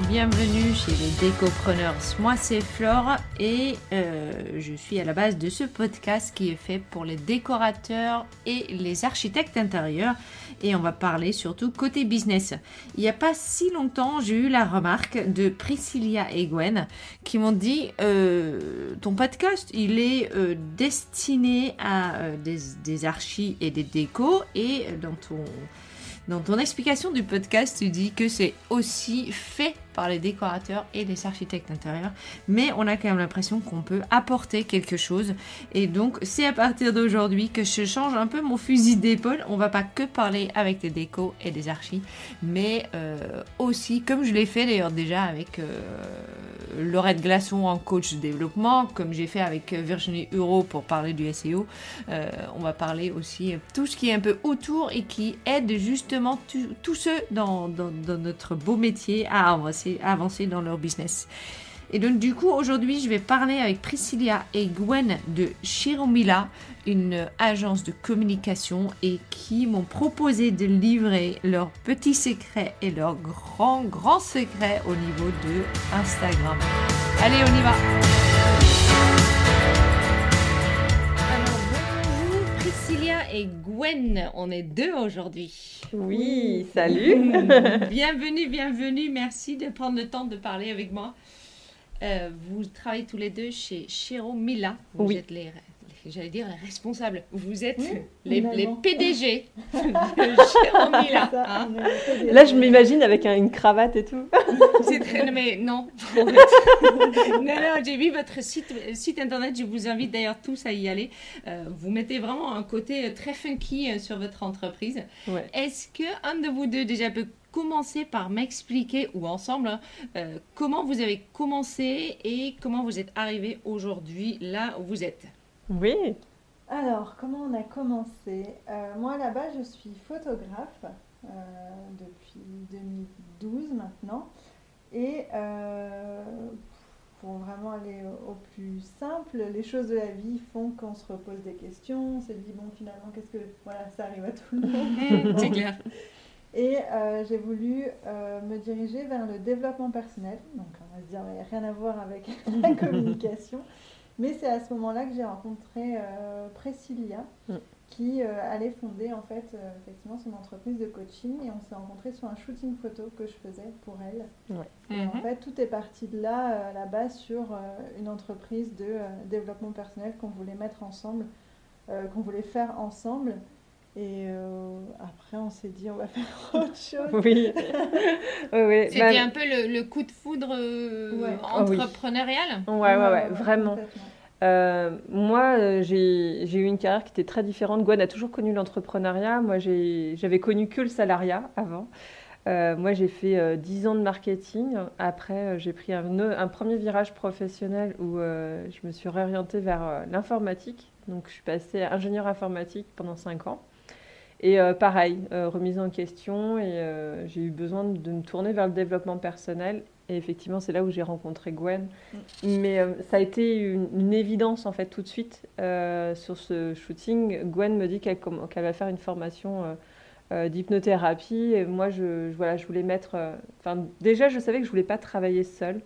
bienvenue chez les Décopreneurs. Moi c'est Flore et euh, je suis à la base de ce podcast qui est fait pour les décorateurs et les architectes intérieurs et on va parler surtout côté business. Il n'y a pas si longtemps j'ai eu la remarque de Priscilla et Gwen qui m'ont dit euh, ton podcast il est euh, destiné à des, des archis et des décos et dans ton dans ton explication du podcast, tu dis que c'est aussi fait par les décorateurs et les architectes intérieurs, mais on a quand même l'impression qu'on peut apporter quelque chose. Et donc, c'est à partir d'aujourd'hui que je change un peu mon fusil d'épaule. On va pas que parler avec les décos et les archis, mais euh, aussi, comme je l'ai fait d'ailleurs déjà avec euh, Laurette Glaçon en coach développement, comme j'ai fait avec Virginie Huro pour parler du SEO, euh, on va parler aussi tout ce qui est un peu autour et qui aide justement tous ceux dans, dans, dans notre beau métier à avancer avancer dans leur business. Et donc du coup aujourd'hui je vais parler avec Priscilla et Gwen de Chiromila, une agence de communication et qui m'ont proposé de livrer leurs petits secrets et leurs grands grands secrets au niveau de Instagram. Allez on y va et Gwen, on est deux aujourd'hui. Oui, salut. bienvenue, bienvenue. Merci de prendre le temps de parler avec moi. Euh, vous travaillez tous les deux chez Chiro Mila. Vous oui. êtes les, j'allais dire les responsables. Vous êtes les, les, PDG de Chiro Mila. Hein. Là, je m'imagine avec un, une cravate et tout. C'est très, mais non. non, non, j'ai vu votre site, site internet. Je vous invite d'ailleurs tous à y aller. Euh, vous mettez vraiment un côté très funky euh, sur votre entreprise. Ouais. Est-ce que un de vous deux déjà peut commencer par m'expliquer, ou ensemble, hein, euh, comment vous avez commencé et comment vous êtes arrivé aujourd'hui là où vous êtes? Oui. Alors, comment on a commencé? Euh, Moi, là-bas, je suis photographe euh, depuis 2012 maintenant. Et euh, pour vraiment aller au, au plus simple, les choses de la vie font qu'on se repose des questions. On se dit, bon, finalement, qu'est-ce que. Voilà, ça arrive à tout le monde. C'est clair. Et euh, j'ai voulu euh, me diriger vers le développement personnel. Donc on va se dire, il n'y a rien à voir avec la communication. Mais c'est à ce moment-là que j'ai rencontré euh, Priscilla, Mm. qui euh, allait fonder en fait euh, effectivement son entreprise de coaching. Et on s'est rencontrés sur un shooting photo que je faisais pour elle. Et en Mhm. fait, tout est parti de là, euh, à la base, sur euh, une entreprise de euh, développement personnel qu'on voulait mettre ensemble, euh, qu'on voulait faire ensemble. Et euh, après, on s'est dit, on va faire autre chose. Oui. oui, oui. C'était Bah, un peu le, le coup de foudre euh, Ouais. Ah oui. entrepreneurial ouais, ouais, ouais, vraiment. Euh, moi, j'ai eu une carrière qui était très différente. Gwen a toujours connu l'entrepreneuriat. Moi, j'avais connu que le salariat avant. Euh, moi, j'ai fait euh, 10 ans de marketing. Après, j'ai pris un, un premier virage professionnel où euh, je me suis réorientée vers euh, l'informatique. Donc, je suis passée ingénieur informatique pendant 5 ans. Et euh, pareil, euh, remise en question. Et euh, j'ai eu besoin de, de me tourner vers le développement personnel. Et effectivement, c'est là où j'ai rencontré Gwen. Mais euh, ça a été une, une évidence en fait tout de suite sur ce shooting. Gwen me dit qu'elle qu'elle va faire une formation d'hypnothérapie. Et moi, je, je- voilà, je voulais mettre. Enfin, déjà, je savais que je voulais pas travailler seule.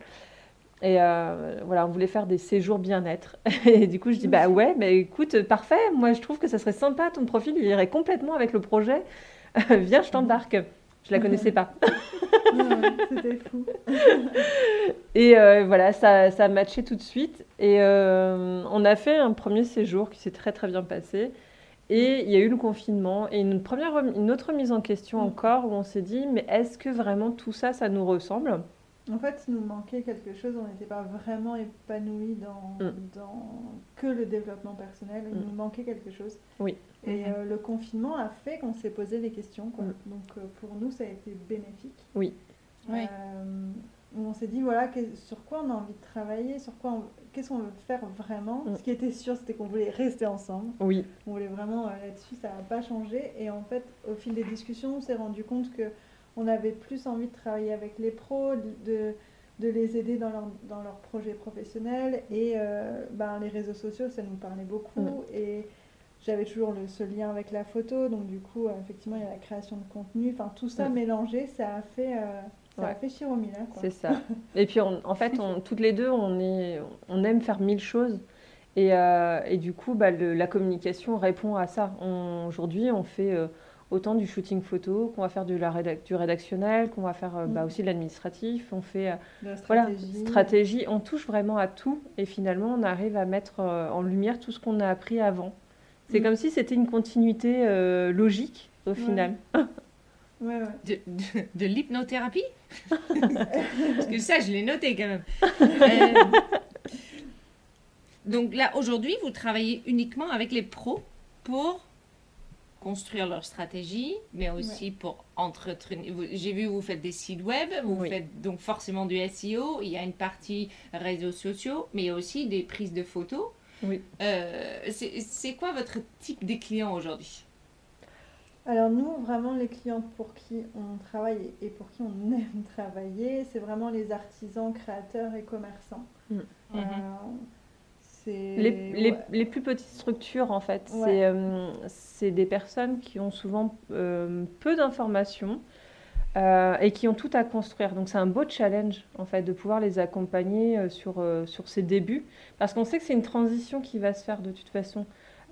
Et euh, voilà, on voulait faire des séjours bien-être. Et du coup, je dis bah ouais, mais écoute, parfait. Moi, je trouve que ça serait sympa. Ton profil, il irait complètement avec le projet. Viens, je t'embarque. Je la connaissais pas. C'était fou. Et euh, voilà, ça, ça a matché tout de suite. Et euh, on a fait un premier séjour qui s'est très très bien passé. Et il y a eu le confinement et une, première, rem- une autre mise en question Mm. encore où on s'est dit, mais est-ce que vraiment tout ça, ça nous ressemble? En fait, il nous manquait quelque chose. On n'était pas vraiment épanoui dans, Mm. dans que le développement personnel. Il Mm. nous manquait quelque chose. Oui. Et Mhm. euh, le confinement a fait qu'on s'est posé des questions. Quoi. Mm. Donc euh, pour nous, ça a été bénéfique. Oui. Oui. Euh, on s'est dit, voilà, que- sur quoi on a envie de travailler, sur quoi on- qu'est-ce qu'on veut faire vraiment. Mm. Ce qui était sûr, c'était qu'on voulait rester ensemble. Oui, On voulait vraiment euh, là-dessus, ça n'a pas changé. Et en fait, au fil des discussions, on s'est rendu compte que on avait plus envie de travailler avec les pros, de, de les aider dans leur, dans leurs projets professionnels. Et euh, ben, les réseaux sociaux, ça nous parlait beaucoup. Et j'avais toujours le, ce lien avec la photo. Donc du coup, euh, effectivement, il y a la création de contenu. Enfin, tout ça mélangé, ça a fait, euh, Ça a fait Chiromila. C'est ça. Et puis, en fait, on, toutes les deux, on, est, on aime faire mille choses. Et, et du coup, bah, la communication répond à ça. Aujourd'hui, on fait autant du shooting photo qu'on va faire du, la du rédactionnel, qu'on va faire euh, bah, mm. aussi de l'administratif. On fait la stratégie. Voilà, stratégie. On touche vraiment à tout. Et finalement, on arrive à mettre en lumière tout ce qu'on a appris avant. C'est mm. comme si c'était une continuité logique au final. Ouais, ouais. De, de, l'hypnothérapie? Parce que ça, je l'ai noté quand même. Euh, donc là, aujourd'hui, vous travaillez uniquement avec les pros pour construire leur stratégie, mais aussi pour entretenir. J'ai vu, vous faites des sites web, vous faites donc forcément du SEO, il y a une partie réseaux sociaux, mais il y a aussi des prises de photos. Oui. Euh, c'est quoi votre type de clients aujourd'hui? Alors nous, vraiment, les clients pour qui on travaille et pour qui on aime travailler, c'est vraiment les artisans, créateurs et commerçants. Mm. Euh, les, les, plus petites structures, en fait, euh, c'est des personnes qui ont souvent euh, peu d'informations et qui ont tout à construire. Donc c'est un beau challenge, en fait, de pouvoir les accompagner sur, sur ces débuts, parce qu'on sait que c'est une transition qui va se faire de toute façon.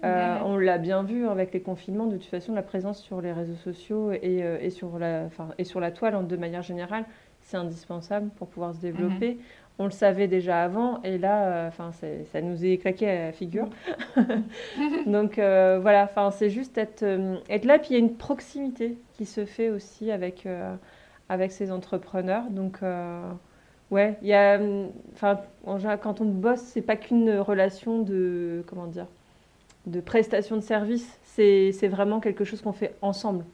Euh, on l'a bien vu avec les confinements, de toute façon, la présence sur les réseaux sociaux et, euh, sur, la, et sur la toile de manière générale, c'est indispensable pour pouvoir se développer. Mhm. On le savait déjà avant et là, euh, enfin, ça nous est claqué à la figure. Donc voilà, c'est juste être, être là. Puis il y a une proximité qui se fait aussi avec, avec ces entrepreneurs. Donc ouais, il y a, enfin, quand on bosse, c'est pas qu'une relation de, comment dire, de prestation de service. C'est vraiment quelque chose qu'on fait ensemble.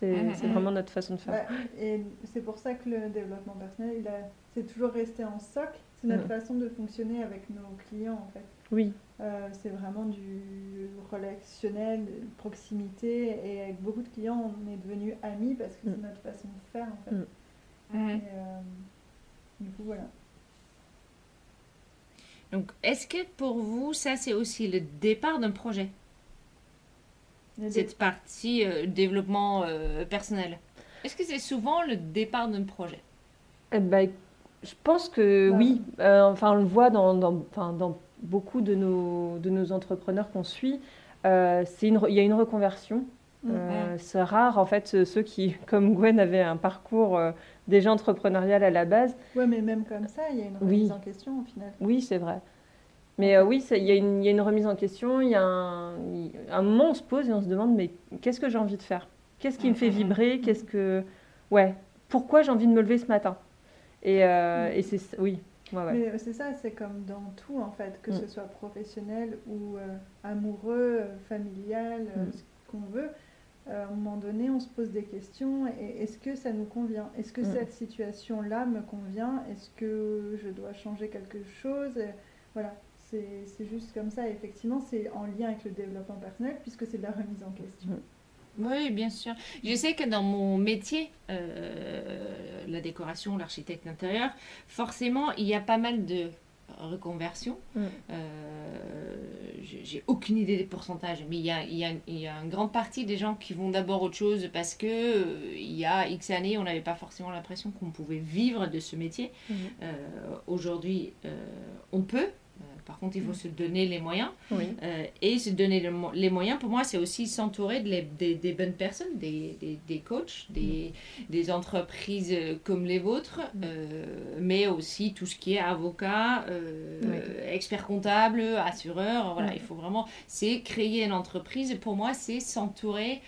C'est vraiment notre façon de faire. et c'est pour ça que le développement personnel, c'est toujours resté en socle. C'est notre façon de fonctionner avec nos clients, en fait. Oui. Euh, c'est vraiment du relationnel, de proximité. Et avec beaucoup de clients, on est devenus amis parce que c'est mhm. notre façon de faire, en fait. Et, euh, du coup, voilà. Donc, est-ce que pour vous, ça, c'est aussi le départ d'un projet? Cette partie euh, développement euh, personnel. Est-ce que c'est souvent le départ d'un projet? Eh ben, Je pense que bah. oui. Euh, enfin, on le voit dans, dans, dans, beaucoup de nos, de nos entrepreneurs qu'on suit. il y a une reconversion. Mm. c'est rare, en fait, ceux qui, comme Gwen, avaient un parcours déjà entrepreneurial à la base. Oui, mais même comme ça, il y a une remise en question au final. Oui, c'est vrai. Mais euh, oui, il y, y, a une remise en question, il y a un, un, moment on se pose et on se demande mais qu'est-ce que j'ai envie de faire? Qu'est-ce qui me fait vibrer? Qu'est-ce que ouais Pourquoi j'ai envie de me lever ce matin? Et, euh, et c'est oui. Ouais, Mais c'est ça, c'est comme dans tout en fait, que mm. ce soit professionnel ou euh, amoureux, familial, mm. ce qu'on veut. Euh, à un moment donné, on se pose des questions. Et est-ce que ça nous convient? Est-ce que mm. cette situation-là me convient? Est-ce que je dois changer quelque chose? Voilà, c'est juste comme ça. effectivement, c'est en lien avec le développement personnel puisque c'est de la remise en question. Mm. Oui, bien sûr. Je sais que dans mon métier, euh, la décoration, l'architecte intérieur, forcément, il y a pas mal de reconversion. Mm. Euh, j'ai aucune idée des pourcentages, mais il y, a, il, y a, il y a, une grande partie des gens qui vont d'abord autre chose parce que euh, il y a X années, on n'avait pas forcément l'impression qu'on pouvait vivre de ce métier. Mm. Euh, aujourd'hui, on peut. Par contre, il faut se donner les moyens. Euh, et se donner les moyens, pour moi, c'est aussi s'entourer de des, bonnes personnes, des, des, coachs, des, des, entreprises comme les vôtres, euh, mais aussi tout ce qui est avocat, euh, expert comptable, assureur. Voilà, il faut vraiment, c'est créer une entreprise. Pour moi, c'est s'entourer,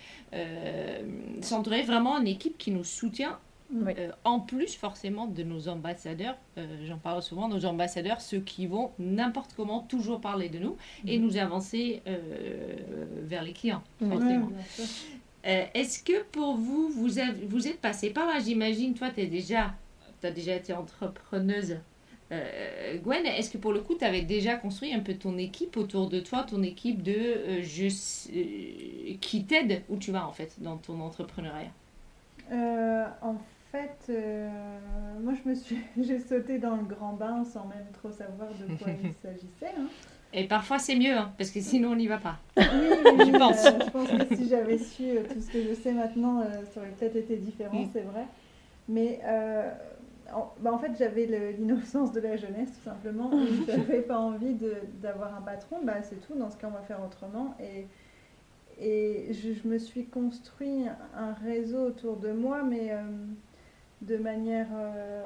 s'entourer vraiment une équipe qui nous soutient euh, en plus, forcément, de nos ambassadeurs, euh, j'en parle souvent, nos ambassadeurs, ceux qui vont n'importe comment toujours parler de nous et mhm. nous avancer euh, vers les clients, Est-ce que pour vous, vous, vous êtes passé par là? J'imagine, toi, tu as déjà, as déjà été entrepreneuse. Gwen, est-ce que pour le coup, tu avais déjà construit un peu ton équipe autour de toi, ton équipe de je, qui t'aide où tu vas en fait dans ton entrepreneuriat? En fait, euh, moi, je me suis, j'ai sauté dans le grand bain sans même trop savoir de quoi il s'agissait. Hein. Et parfois, c'est mieux, hein, parce que sinon, on n'y va pas. Oui, je pense. Euh, je pense que si j'avais su euh, tout ce que je sais maintenant, ça aurait peut-être été différent, mm. c'est vrai. Mais en, bah, en fait, j'avais l'innocence de la jeunesse, tout simplement. Je n'avais pas envie d'avoir un patron. Bah, c'est tout. Dans ce cas, on va faire autrement. Et, et je, je me suis construit un réseau autour de moi, mais euh, de manière euh,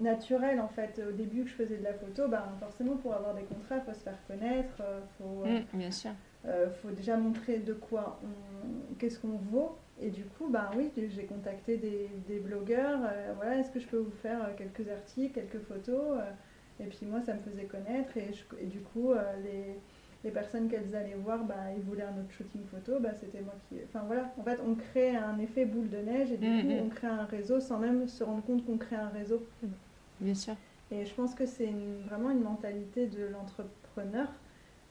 naturelle, en fait. Au début que je faisais de la photo, bah, forcément, pour avoir des contrats, il faut se faire connaître. euh, faut, euh, Mm, bien sûr. faut déjà montrer de quoi on, qu'est-ce qu'on vaut. Et du coup, ben oui, j'ai contacté des, des blogueurs. voilà, est-ce que je peux vous faire quelques articles, quelques photos Et puis moi, ça me faisait connaître. Et, je- et du coup, les, les personnes qu'elles allaient voir, ben, ils voulaient un autre shooting photo. Ben, c'était moi qui. Enfin voilà, en fait, on crée un effet boule de neige et du Mhm. coup, on crée un réseau sans même se rendre compte qu'on crée un réseau. Bien sûr. Et je pense que c'est une- vraiment une mentalité de l'entrepreneur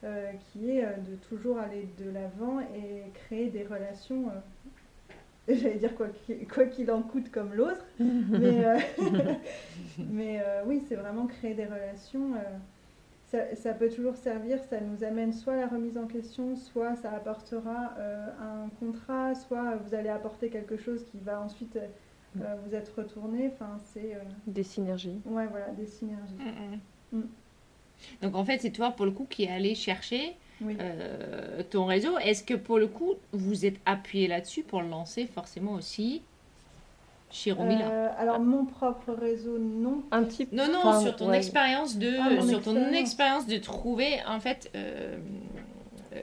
euh, qui est euh, de toujours aller de l'avant et créer des relations. euh, J'allais dire quoi qu'il quoi en coûte comme l'autre, mais, mais oui, c'est vraiment créer des relations. Ça, ça peut toujours servir, ça nous amène soit à la remise en question, soit ça apportera euh, un contrat, soit vous allez apporter quelque chose qui va ensuite euh, vous être retourné. Enfin, c'est. euh, Des synergies. Ouais, voilà, des synergies. Mm, mm. Mm. Donc en fait, c'est toi pour le coup qui est allé chercher Oui. euh, ton réseau. Est-ce que pour le coup, vous êtes appuyé là-dessus pour le lancer forcément aussi? Chez Romila Euh, alors, mon propre réseau, non. Un petit Non, non, Enfin, sur ton ouais. expérience de, Ah, sur ton expérience. de trouver en fait euh,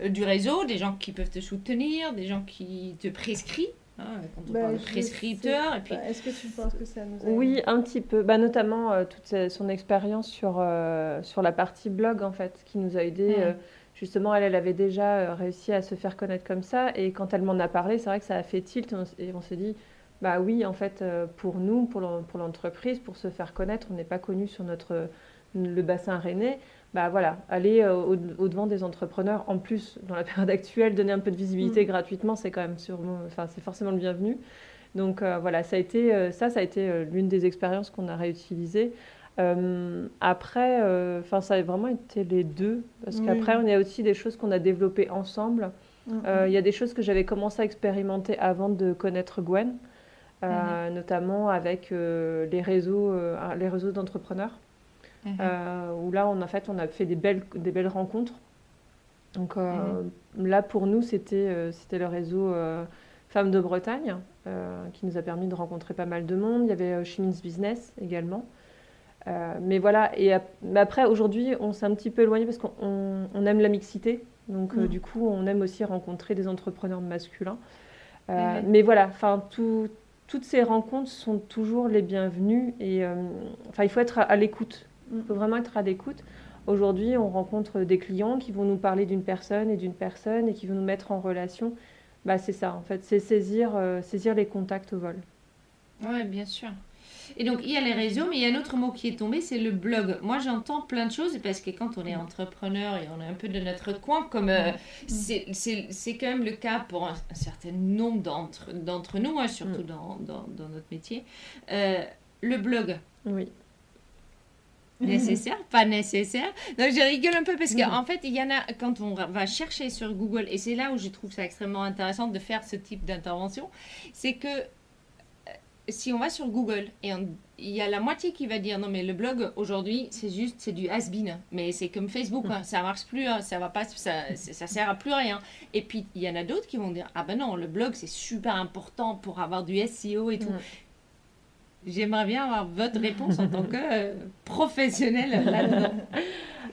euh, du réseau, des gens qui peuvent te soutenir, des gens qui te prescrivent. hein, quand on Bah, parle de prescripteur, et puis pas. Est-ce que tu penses que ça nous aide Oui, un petit peu. Bah, notamment euh, toute son expérience sur, euh, sur la partie blog, en fait, qui nous a aidé. Euh, justement, elle, elle avait déjà réussi à se faire connaître comme ça. Et quand elle m'en a parlé, c'est vrai que ça a fait tilt. Et on s'est dit, bah oui, en fait, euh, pour nous, pour l'en- pour l'entreprise, pour se faire connaître, on n'est pas connu sur notre, le bassin rennais. Bah voilà, aller euh, au, au-devant des entrepreneurs, en plus, dans la période actuelle, donner un peu de visibilité Mm. gratuitement, c'est quand même sûrement, enfin, c'est forcément le bienvenu. Donc euh, voilà, ça a été, ça, ça a été l'une des expériences qu'on a réutilisées. Euh, après, euh, ça a vraiment été les deux, parce Oui. qu'après, on y a aussi des choses qu'on a développées ensemble. Mhm. Euh, Il y a des choses que j'avais commencé à expérimenter avant de connaître Gwen, euh, notamment avec euh, les réseaux, euh, les réseaux d'entrepreneurs, Mhm. où là, on, en fait, on a fait des belles, des belles rencontres. Donc euh, là, pour nous, c'était c'était le réseau Femmes de Bretagne, qui nous a permis de rencontrer pas mal de monde. Il y avait Chimins Business également. Euh, mais voilà, et ap- mais après, aujourd'hui, on s'est un petit peu éloigné parce qu'on on- on aime la mixité. Donc, euh, du coup, on aime aussi rencontrer des entrepreneurs masculins. Euh, Mhm. Mais voilà, enfin, tout- toutes ces rencontres sont toujours les bienvenues. Et euh, enfin, il faut être à, à l'écoute. Il Mhm. faut vraiment être à l'écoute. Aujourd'hui, on rencontre des clients qui vont nous parler d'une personne et d'une personne et qui vont nous mettre en relation. Bah, c'est ça, en fait, c'est saisir, euh, saisir les contacts au vol. Ouais, bien sûr. Et donc, il y a les réseaux, mais il y a un autre mot qui est tombé, c'est le blog. Moi, j'entends plein de choses, parce que quand on est entrepreneur et on est un peu de notre coin, comme euh, c'est c'est- quand même le cas pour un, un certain nombre d'entre nous, hein, surtout Mm. dans, dans, dans notre métier, euh, le blog, Oui. nécessaire, pas nécessaire? Donc je rigole un peu parce qu'en fait, il y en a, quand on va chercher sur Google, et c'est là où je trouve ça extrêmement intéressant de faire ce type d'intervention, c'est que si on va sur Google et il y a la moitié qui va dire non mais le blog aujourd'hui c'est juste c'est du has-been. Mais c'est comme Facebook hein, ça marche plus hein, ça va pas ça, ça sert à plus rien. Et puis il y en a d'autres qui vont dire ah ben non le blog c'est super important pour avoir du SEO et tout. Mm. J'aimerais bien avoir votre réponse en tant que euh, professionnel là-dedans.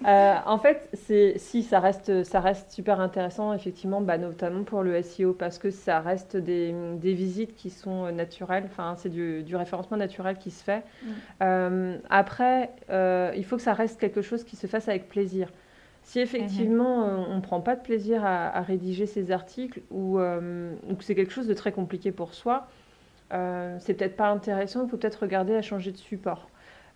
Euh, en fait, c'est si ça reste, ça reste super intéressant, effectivement, bah, notamment pour le SEO, parce que ça reste des, des visites qui sont naturelles. Enfin, c'est du, du référencement naturel qui se fait. Mm. Euh, après, euh, il faut que ça reste quelque chose qui se fasse avec plaisir. Si effectivement euh, on ne prend pas de plaisir à, à rédiger ces articles ou, euh, ou que c'est quelque chose de très compliqué pour soi, euh, c'est peut-être pas intéressant. Il faut peut-être regarder à changer de support.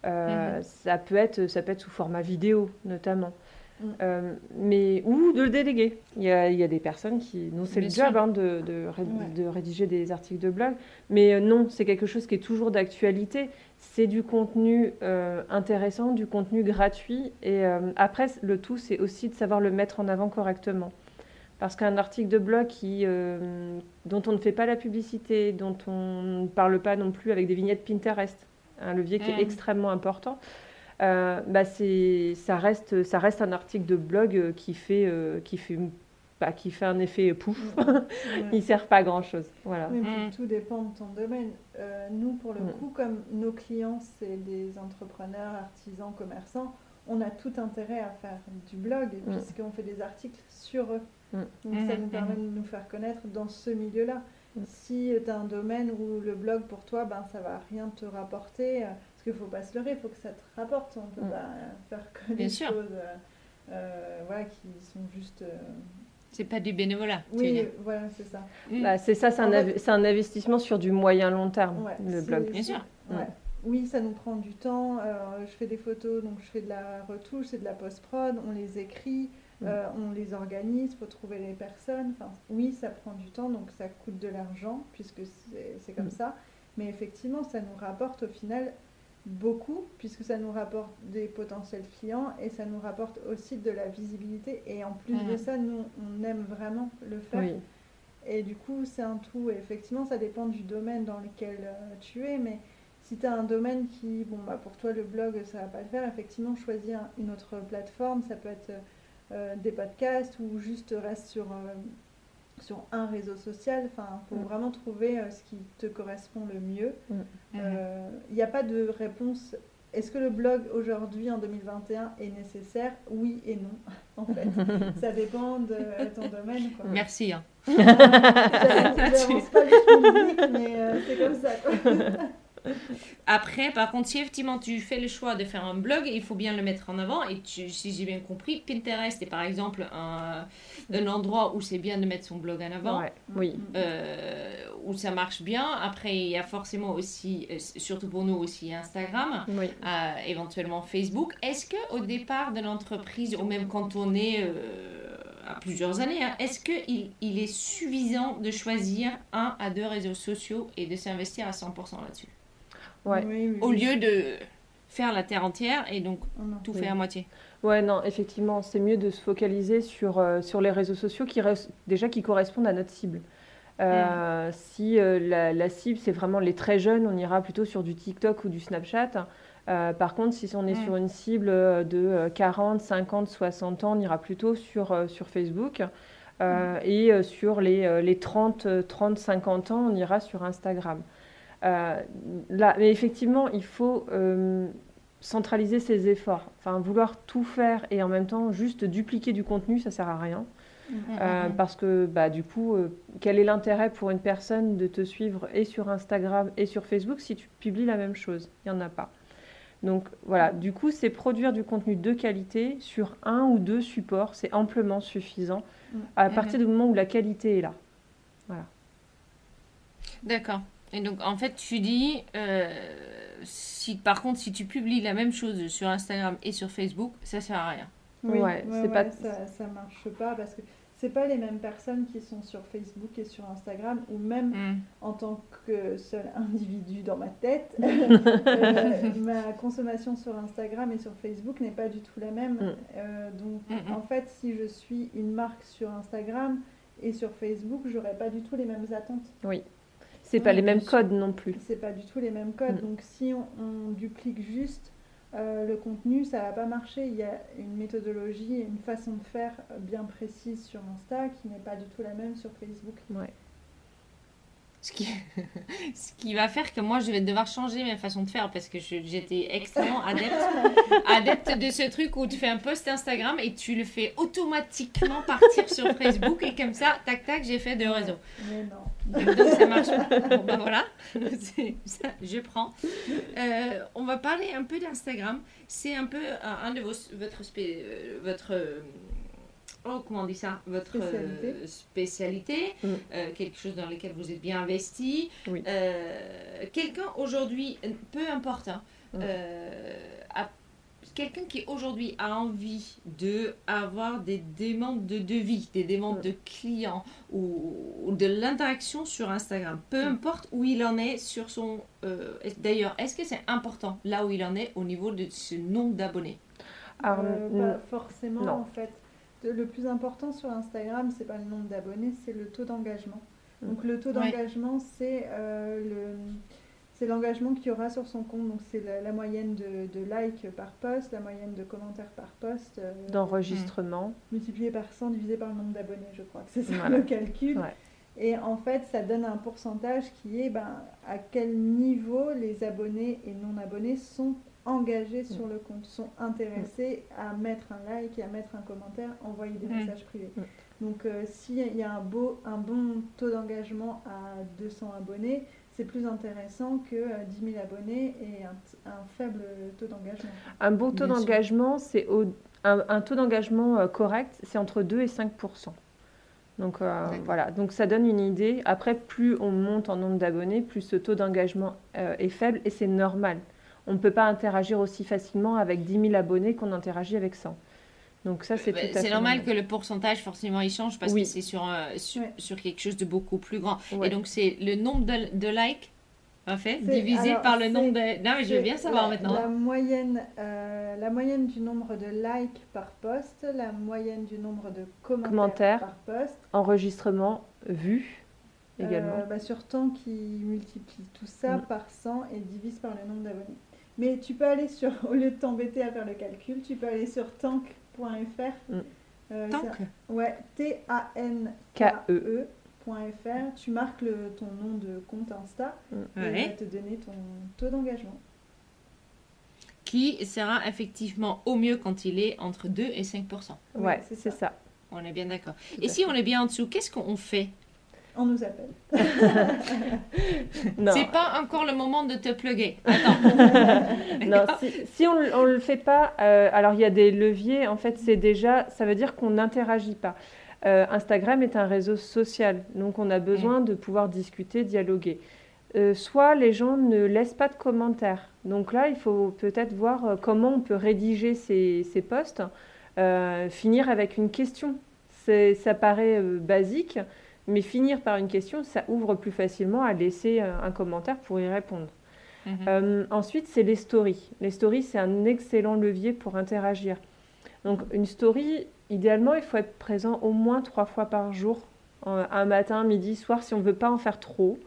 Euh, Ça peut être, ça peut être sous format vidéo notamment. Mm. Euh, mais ou de le déléguer. Il y a, il y a des personnes qui, non, c'est le job hein, de, de, ré- Ouais. de rédiger des articles de blog, mais euh, non, c'est quelque chose qui est toujours d'actualité. C'est du contenu euh, intéressant, du contenu gratuit, et euh, après le tout, c'est aussi de savoir le mettre en avant correctement. Parce qu'un article de blog qui, euh, dont on ne fait pas la publicité, dont on ne parle pas non plus avec des vignettes Pinterest, un levier qui est Mm. extrêmement important. Euh, bah, c'est, ça, reste, ça reste un article de blog euh, qui fait, euh, qui fait, bah, qui fait un effet pouf. Ouais. Il ne sert pas à grand-chose. Voilà. Puis Mm. tout dépend de ton domaine. Euh, nous, pour le Mm. coup, comme nos clients, c'est des entrepreneurs, artisans, commerçants, on a tout intérêt à faire du blog, Mm. puisqu'on fait des articles sur eux. Mm. Donc ça nous permet mhm. de nous faire connaître dans ce milieu-là. Mm. Si tu as un domaine où le blog, pour toi, ben, ça va rien te rapporter, euh, parce qu'il ne faut pas se leurrer, il faut que ça te rapporte. On peut Mm. pas euh, faire que des choses euh, euh, voilà, qui sont juste... euh, C'est pas du bénévolat. tu veux Oui, dire. voilà, c'est ça. Mm. Bah, c'est ça, c'est un, investissement sur du moyen long terme, Ouais, le blog. Bien sûr. Ouais. Mm. Oui, ça nous prend du temps. euh, je fais des photos, donc je fais de la retouche, c'est de la post-prod, on les écrit, Mm. euh, on les organise, il faut trouver les personnes. Enfin, oui, ça prend du temps, donc ça coûte de l'argent, puisque c'est comme Mm. ça. Mais effectivement, ça nous rapporte au final beaucoup, puisque ça nous rapporte des potentiels clients et ça nous rapporte aussi de la visibilité. Et en plus de Mhm. ça, nous, on aime vraiment le faire. Oui. Et du coup, c'est un tout. Et effectivement, ça dépend du domaine dans lequel euh, tu es. Mais si tu as un domaine qui, bon, bah, pour toi, le blog, ça va pas le faire, effectivement, choisis un- une autre plateforme. Ça peut être euh, des podcasts ou juste reste sur, euh, sur un réseau social. Enfin, il faut Mm. vraiment trouver euh, ce qui te correspond le mieux. Mm. Il n'y a pas de réponse. Est-ce que le blog aujourd'hui en 2021 est nécessaire? Oui et non, en fait. Ça dépend de ton domaine. Quoi. Merci. hein. J'avance pas mais euh, c'est comme ça. Quoi. Après, par contre, si effectivement tu fais le choix de faire un blog, il faut bien le mettre en avant. Et tu- si j'ai bien compris, Pinterest est par exemple un, un endroit où c'est bien de mettre son blog en avant. Ouais, oui. euh, où ça marche bien. Après, il y a forcément aussi, euh, surtout pour nous aussi, Instagram, oui. euh, éventuellement Facebook. Est-ce que au départ de l'entreprise, ou même quand on est euh, à plusieurs années, hein, est-ce qu'il il est suffisant de choisir un à deux réseaux sociaux et de s'investir à 100% là-dessus? Ouais. Oui, oui, Au oui. lieu de faire la terre entière et donc Oh non. tout Oui. fait à moitié. Ouais, non, effectivement, c'est mieux de se focaliser sur, euh, sur les réseaux sociaux qui restent, déjà qui correspondent à notre cible. Euh, Si euh, la, la cible, c'est vraiment les très jeunes, on ira plutôt sur du TikTok ou du Snapchat. Euh, par contre, si on est sur une cible de euh, 40, 50, 60 ans, on ira plutôt sur, sur Facebook. Euh, Et sur les, les 30, euh, 30, 50 ans, on ira sur Instagram. Euh, là, mais effectivement, il faut euh, centraliser ses efforts. Enfin, vouloir tout faire et en même temps juste dupliquer du contenu, ça sert à rien. Euh, parce que bah, du coup, euh, quel est l'intérêt pour une personne de te suivre et sur Instagram et sur Facebook si tu publies la même chose? Il n'y en a pas. Donc voilà, du coup, c'est produire du contenu de qualité sur un ou deux supports, c'est amplement suffisant à partir du moment où la qualité est là. D'accord. Et donc, en fait, tu dis, euh, si par contre, si tu publies la même chose sur Instagram et sur Facebook, ça sert à rien. Oui, Ouais, ouais, pas- ça, ça marche pas parce que c'est pas les mêmes personnes qui sont sur Facebook et sur Instagram ou même Mm. en tant que seul individu dans ma tête, euh, ma consommation sur Instagram et sur Facebook n'est pas du tout la même. Mm. Euh, donc, Mm, mm. en fait, si je suis une marque sur Instagram et sur Facebook, j'aurai pas du tout les mêmes attentes. C'est pas les mêmes codes non plus. C'est pas du tout les mêmes codes. Mm. Donc, si on, on duplique juste euh, le contenu, ça va pas marcher. Il y a une méthodologie et une façon de faire euh, bien précise sur Insta qui n'est pas du tout la même sur Facebook. Ouais. Ce qui, ce qui va faire que moi, je vais devoir changer ma façon de faire parce que j'étais extrêmement adepte, adepte de ce truc où tu fais un post Instagram et tu le fais automatiquement partir sur Facebook et comme ça, tac tac, j'ai fait deux réseaux. Mais non. Donc ça marche pas. Bon ben voilà, ça, je prends. Euh, on va parler un peu d'Instagram. C'est un peu un, un de vos, votre, spé- euh, votre euh, oh comment on dit ça, votre Spécialité. euh, spécialité, Mm. euh, quelque chose dans lequel vous êtes bien investi. Oui. Euh, quelqu'un aujourd'hui, peu importe, hein, Mm. euh, a- quelqu'un qui aujourd'hui a envie de avoir des demandes de devis, des demandes de clients ou, ou de l'interaction sur Instagram, peu importe où il en est sur son. euh, D'ailleurs, est-ce que c'est important là où il en est au niveau de ce nombre d'abonnés? Alors, Euh, pas forcément non. en fait. Le plus important sur Instagram, c'est pas le nombre d'abonnés, c'est le taux d'engagement. Mm. Donc le taux Ouais. d'engagement, c'est euh, le, c'est l'engagement qu'il y aura sur son compte. Donc c'est la, moyenne de, de, likes par post, la moyenne de commentaires par post. Euh, D'enregistrement. Multiplié par 100 divisé par le nombre d'abonnés, je crois que c'est ça le calcul. Et en fait, ça donne un pourcentage qui est ben, à quel niveau les abonnés et non abonnés sont engagés sur le compte, sont intéressés à mettre un like et à mettre un commentaire, envoyer des messages privés. Donc euh, s'il y a un, beau, un bon taux d'engagement à 200 abonnés, c'est plus intéressant que 10 euh, 000 abonnés et un, faible taux d'engagement. Un bon taux d'engagement, c'est un, taux d'engagement euh, correct, c'est entre 2 et 5% donc euh, voilà, donc ça donne une idée. Après, plus on monte en nombre d'abonnés, plus ce taux d'engagement est faible et c'est normal. On ne peut pas interagir aussi facilement avec 10 000 abonnés qu'on interagit avec 100. Donc ça, c'est bah, C'est normal, que le pourcentage, forcément, il change parce que c'est sur, sur, quelque chose de beaucoup plus grand. Et donc, c'est le nombre de, de likes en fait, divisé par le nombre de... Non, mais je veux bien savoir maintenant. La moyenne, euh, la moyenne du nombre de likes par post, la moyenne du nombre de commentaires, par post. Enregistrement, vues euh, également. bah, sur temps qui multiplie tout ça mm. par 100 et divise par le nombre d'abonnés. Mais tu peux aller sur, au lieu de t'embêter à faire le calcul, tu peux aller sur tank .fr. Mm. Euh, Tank Ouais, T-A-N-K-E. .fr, tu marques le, ton nom de compte Insta mm. et va te donner ton taux d'engagement. Qui sera effectivement au mieux quand il est entre 2 et 5% Ouais, c'est ça. On est bien d'accord. Et si on est bien en dessous, qu'est-ce qu'on fait on nous appelle. C'est pas encore le moment de te plugger. non, si, on ne le fait pas, euh, alors il y a des leviers. En fait, c'est déjà, ça veut dire qu'on n'interagit pas. Euh, Instagram est un réseau social, donc on a besoin mm. de pouvoir discuter, dialoguer. Euh, soit les gens ne laissent pas de commentaires. Donc là, il faut peut-être voir comment on peut rédiger ces, ces posts, finir avec une question. Ça paraît basique, mais finir par une question, ça ouvre plus facilement à laisser euh, un commentaire pour y répondre. Mhm. Euh, ensuite, c'est les stories. Les stories, c'est un excellent levier pour interagir. Donc, une story, idéalement, il faut être présent au moins trois fois par jour, un matin, midi, soir, si on ne veut pas en faire trop.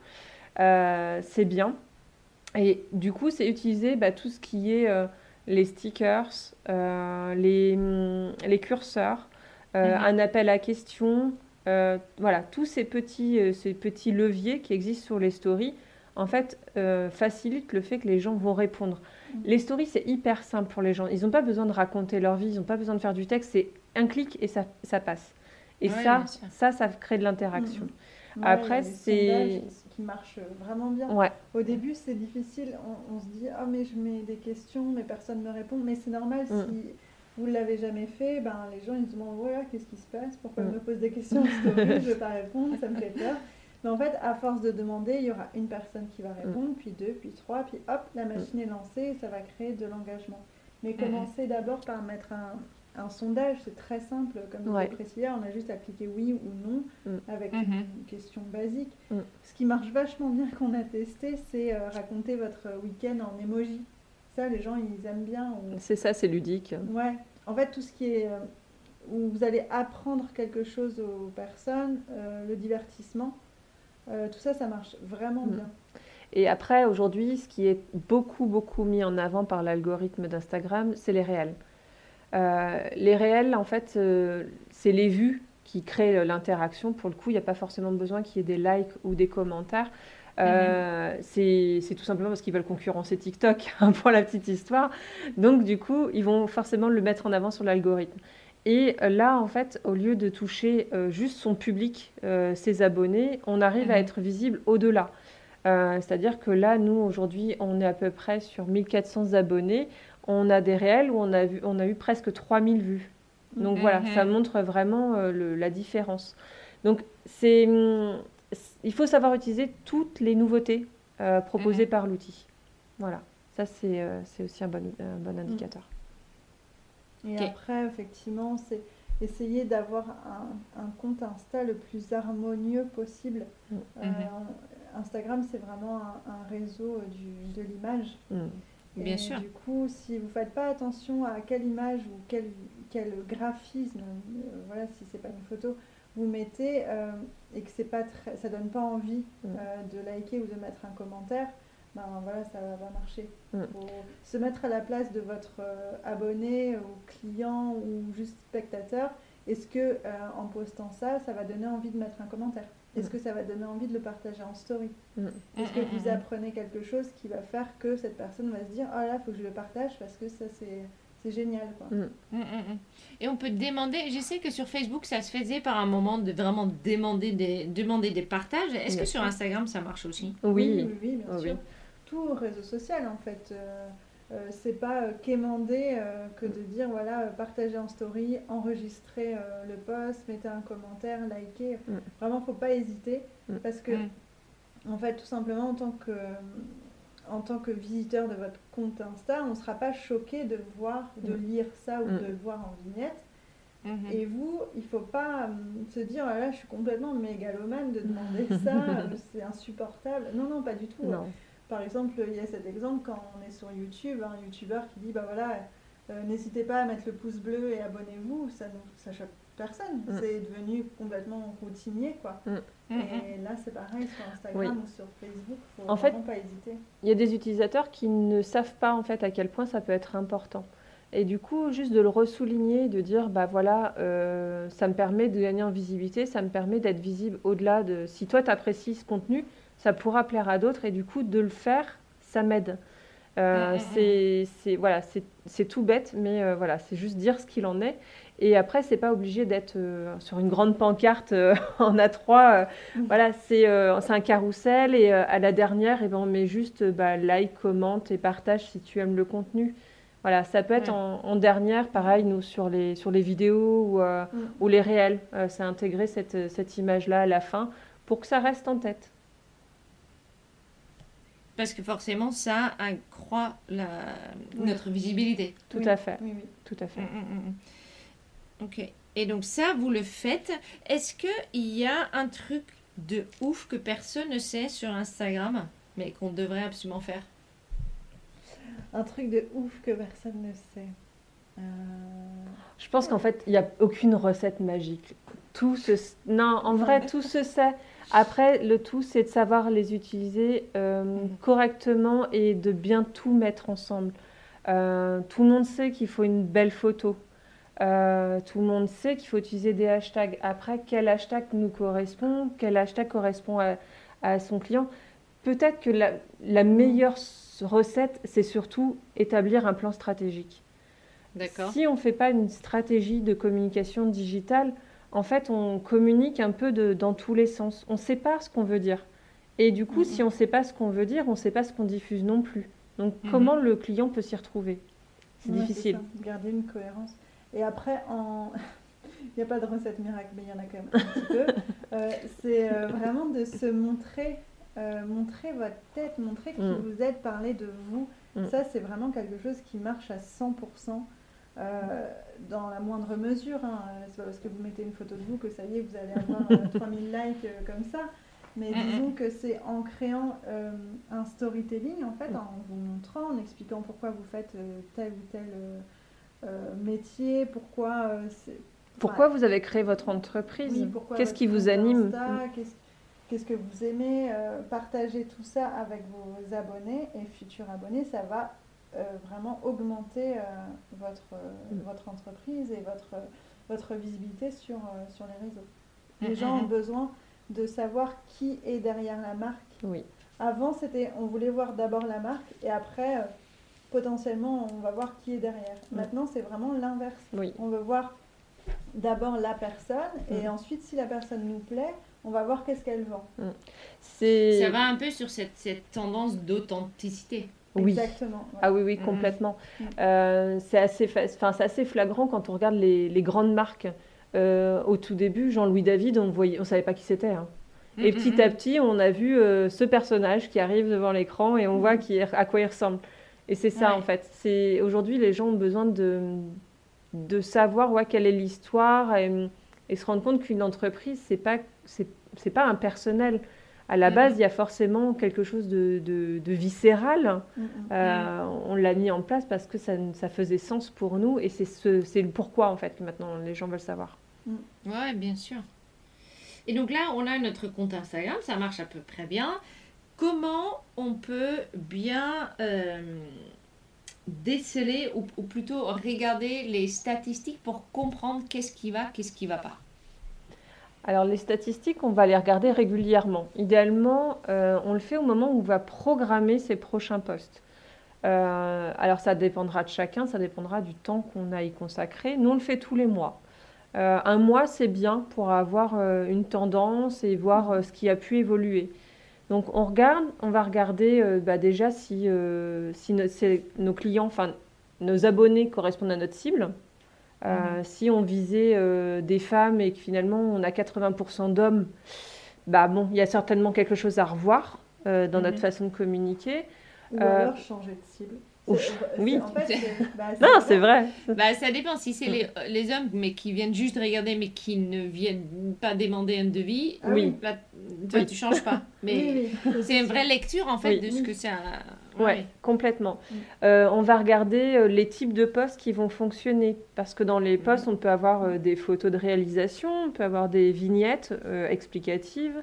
Euh, c'est bien. Et du coup, c'est utiliser bah, tout ce qui est les stickers, les, hum, les, curseurs, mhm. un appel à questions, euh, voilà, tous ces petits, euh, ces petits leviers qui existent sur les stories, en fait, euh, facilitent le fait que les gens vont répondre. Mm. Les stories, c'est hyper simple pour les gens. Ils n'ont pas besoin de raconter leur vie, ils n'ont pas besoin de faire du texte. C'est un clic et ça, ça passe. Et ça, ça, ça crée de l'interaction. Mm. Après, c'est qui marche vraiment bien. Au début, c'est difficile. On, se dit, ah mais je mets des questions, mais personne ne me répond. Mais c'est normal mm. si vous ne l'avez jamais fait, ben, les gens ils se demandent voilà, qu'est-ce qui se passe, pourquoi ils me posent des questions je ne vais pas répondre, ça me fait peur. Mais en fait, à force de demander, il y aura une personne qui va répondre, puis deux, puis trois, puis hop, la machine est lancée et ça va créer de l'engagement. Mais commencez d'abord par mettre un, un sondage, c'est très simple, comme je l'ai précisé, on a juste à cliquer oui ou non avec une question basique. Ce qui marche vachement bien qu'on a testé, c'est euh, raconter votre week-end en emoji. Ça, les gens, ils aiment bien. C'est ça, c'est ludique. Ouais. En fait, tout ce qui est euh, où vous allez apprendre quelque chose aux personnes, euh, le divertissement, euh, tout ça, ça marche vraiment mm. bien. Et après, aujourd'hui, ce qui est beaucoup, beaucoup mis en avant par l'algorithme d'Instagram, c'est les réels. les réels, en fait, c'est les vues qui créent l'interaction. Pour le coup, il n'y a pas forcément besoin qu'il y ait des likes ou des commentaires. Euh, c'est tout simplement parce qu'ils veulent concurrencer TikTok, hein, pour la petite histoire. Donc, du coup, ils vont forcément le mettre en avant sur l'algorithme. Et euh, là, en fait, au lieu de toucher euh, juste son public, ses abonnés, on arrive à mhm. être visible au-delà. C'est-à-dire que là, nous, aujourd'hui, on est à peu près sur 1400 abonnés. On a des réels où on a, vu, on a eu presque 3000 vues. Donc voilà, mhm. ça montre vraiment la différence. Donc c'est hum, il faut savoir utiliser toutes les nouveautés euh, proposées mhm. par l'outil. Voilà, ça c'est euh, aussi un bon, bon indicateur. Et après, effectivement, c'est essayer d'avoir un, compte Insta le plus harmonieux possible. Mm. Euh, mhm. Instagram, c'est vraiment un, réseau du, de l'image. Mm. Bien sûr. Du coup, si vous ne faites pas attention à quelle image ou quel, quel graphisme, voilà, si c'est pas une photo, vous mettez euh, et que c'est pas très, ça donne pas envie mm. euh, de liker ou de mettre un commentaire, ben voilà, ça va marcher. Mm. Faut se mettre à la place de votre euh, abonné ou client ou juste spectateur. Est-ce que euh, en postant ça, ça va donner envie de mettre un commentaire? Est-ce Mm. que ça va donner envie de le partager en story? Mm. Est-ce que vous apprenez quelque chose qui va faire que cette personne va se dire Oh là, il faut que je le partage parce que ça, c'est c'est génial. Quoi. Mm. Mm, mm. Et on peut demander, je sais que sur Facebook ça se faisait par un moment de vraiment demander des, demander des partages. Est-ce que sur. Instagram ça marche aussi? Oui, oui, oui, bien Oh, sûr. oui. Tout réseau social, en fait. euh, euh, c'est pas euh, quémander euh, que de dire voilà, euh, partager en story, enregistrer euh, le post, mettez un commentaire, likez. Mm. Vraiment, faut pas hésiter Mm. parce que, Mm. en fait, tout simplement, en tant que, en tant que visiteur de votre compte Insta, on ne sera pas choqué de voir, de Mm. lire ça ou Mm. de le voir en vignette. Mhm. Et vous, il faut pas hum, se dire, ah là, je suis complètement mégalomane de demander ça, c'est insupportable. Non, non, pas du tout. Non. Par exemple, il y a cet exemple quand on est sur YouTube, un youtubeur qui dit, bah voilà, euh, n'hésitez pas à mettre le pouce bleu et abonnez-vous, ça ne ça choque personne. Mm. C'est devenu complètement routinier, quoi. Mm, mm. Et là, c'est pareil sur Instagram ou sur Facebook, faut En fait- vraiment pas hésiter. Il y a des utilisateurs qui ne savent pas en fait à quel point ça peut être important. Et du coup, juste de le ressouligner, de dire bah voilà, euh, ça me permet de gagner en visibilité, ça me permet d'être visible au-delà de. Si toi tu apprécies ce contenu, ça pourra plaire à d'autres et du coup de le faire, ça m'aide. Euh, Mm, mm, c'est c'est- voilà, c'est c'est tout bête, mais euh, voilà, c'est juste dire ce qu'il en est. Et après, c'est pas obligé d'être euh, sur une grande pancarte euh, en A3. euh, Mm. Voilà, c'est euh, c'est un carrousel et à la dernière, eh ben, on met juste bah, like, commente et partage si tu aimes le contenu. Voilà, ça peut être Ouais. en, en dernière, pareil, nous, sur les, sur les vidéos ou, Mm. ou les réels. C'est intégrer cette, cette image-là à la fin pour que ça reste en tête. Parce que forcément ça accroît la, notre visibilité. Tout Oui, à fait. Oui, oui. Tout à fait. Mm, mm, mm, mm. Ok. Et donc ça, vous le faites. Est-ce qu'il y a un truc de ouf que personne ne sait sur Instagram, mais qu'on devrait absolument faire? Un truc de ouf que personne ne sait. Euh, Je pense qu'en fait, il n'y a aucune recette magique. Tout se... Non, en vrai, tout se sait. Après, le tout, c'est de savoir les utiliser euh, Mhm. correctement et de bien tout mettre ensemble. Euh, tout le monde sait qu'il faut une belle photo. Euh, tout le monde sait qu'il faut utiliser des hashtags. Après, quel hashtag nous correspond Quel hashtag correspond à, à son client Peut-être que la, la meilleure recette, c'est surtout établir un plan stratégique. D'accord. Si on ne fait pas une stratégie de communication digitale, en fait, on communique un peu de, dans tous les sens. On ne sait pas ce qu'on veut dire. Et du coup, Mhm. si on ne sait pas ce qu'on veut dire, on ne sait pas ce qu'on diffuse non plus. Donc, Mhm. comment le client peut s'y retrouver? C'est Ouais, difficile. garder une cohérence. Et après, en... il n'y a pas de recette miracle, mais il y en a quand même un petit peu. Euh, c'est euh, vraiment de se montrer, euh, montrer votre tête, montrer qui Mm. vous êtes, parler de vous. Mm. Ça, c'est vraiment quelque chose qui marche à 100%. euh, dans la moindre mesure, hein. c'est pas parce que vous mettez une photo de vous que ça y est, vous allez avoir euh, 3000 likes comme ça. Mais Mm, disons que c'est en créant euh, un storytelling, en fait, en vous montrant, en expliquant pourquoi vous faites euh, tel ou tel euh, métier, pourquoi euh. Pourquoi vous avez créé votre entreprise oui, Qu'est-ce qui vous anime Qu'est-ce que vous aimez euh, Partager tout ça avec vos abonnés et futurs abonnés, ça va euh, vraiment augmenter euh, votre, euh, Mm. votre entreprise et votre, votre visibilité sur, euh, sur les réseaux. Mm, Les gens mm, ont besoin de savoir qui est derrière la marque. Oui. Avant, c'était on voulait voir d'abord la marque et après, euh, potentiellement, on va voir qui est derrière. Mm. Maintenant, c'est vraiment l'inverse. Oui. On veut voir d'abord la personne et Mm. ensuite, si la personne nous plaît, on va voir qu'est-ce qu'elle vend. C'est Ça va un peu sur cette, cette tendance d'authenticité. oui. Exactement. ouais. Ah oui, oui, Mhm. complètement. Mhm. Euh, c'est assez, fa- enfin, c'est assez flagrant quand on regarde les, les grandes marques. Euh, au tout début, Jean-Louis David, on ne on savait pas qui c'était. hein. Et Mm, petit mm, à petit, on a vu euh, ce personnage qui arrive devant l'écran et on voit qui, à quoi il ressemble. Et c'est ça, Ouais. en fait. C'est Aujourd'hui, les gens ont besoin de, de savoir ouais, quelle est l'histoire et, et se rendre compte qu'une entreprise, c'est pas, c'est, c'est pas un personnel. À la base, il y a forcément quelque chose de, de, de viscéral. Euh, On l'a mis en place parce que ça, ça faisait sens pour nous et c'est ce, c'est le pourquoi en fait que maintenant les gens veulent savoir. Ouais, bien sûr. Et donc là, on a notre compte Instagram, ça marche à peu près bien. Comment on peut bien euh, déceler ou, plutôt regarder les statistiques pour comprendre qu'est-ce qui va, qu'est-ce qui va pas? Alors les statistiques, on va les regarder régulièrement. Idéalement, euh, on le fait au moment où on va programmer ses prochains postes. Euh, alors ça dépendra de chacun, ça dépendra du temps qu'on a y consacré. Nous, on le fait tous les mois. Un mois, c'est bien pour avoir une tendance et voir ce qui a pu évoluer. Donc on regarde, on va regarder euh, bah, déjà si, euh, si no- c'est- nos clients, enfin nos abonnés correspondent à notre cible. Euh, Si on visait des femmes et que finalement on a 80% d'hommes, bah bon, il y a certainement quelque chose à revoir dans notre Mhm. façon de communiquer. Ou alors changer de cible. Ou- C'est- c'est- oui. En fait, c'est- bah, Non, c'est vrai. Bah, ça dépend. Si c'est les, les hommes, mais qui viennent juste regarder, mais qui ne viennent pas demander un devis, Ah Oui. là, toi, Oui. tu changes pas. Mais Oui, c'est une vraie lecture, en fait, Oui. de ce que ça... Ouais, complètement. Mm. Euh, on va regarder euh, les types de postes qui vont fonctionner. Parce que dans les postes, on peut avoir euh, des photos de réalisation, on peut avoir des vignettes euh, explicatives,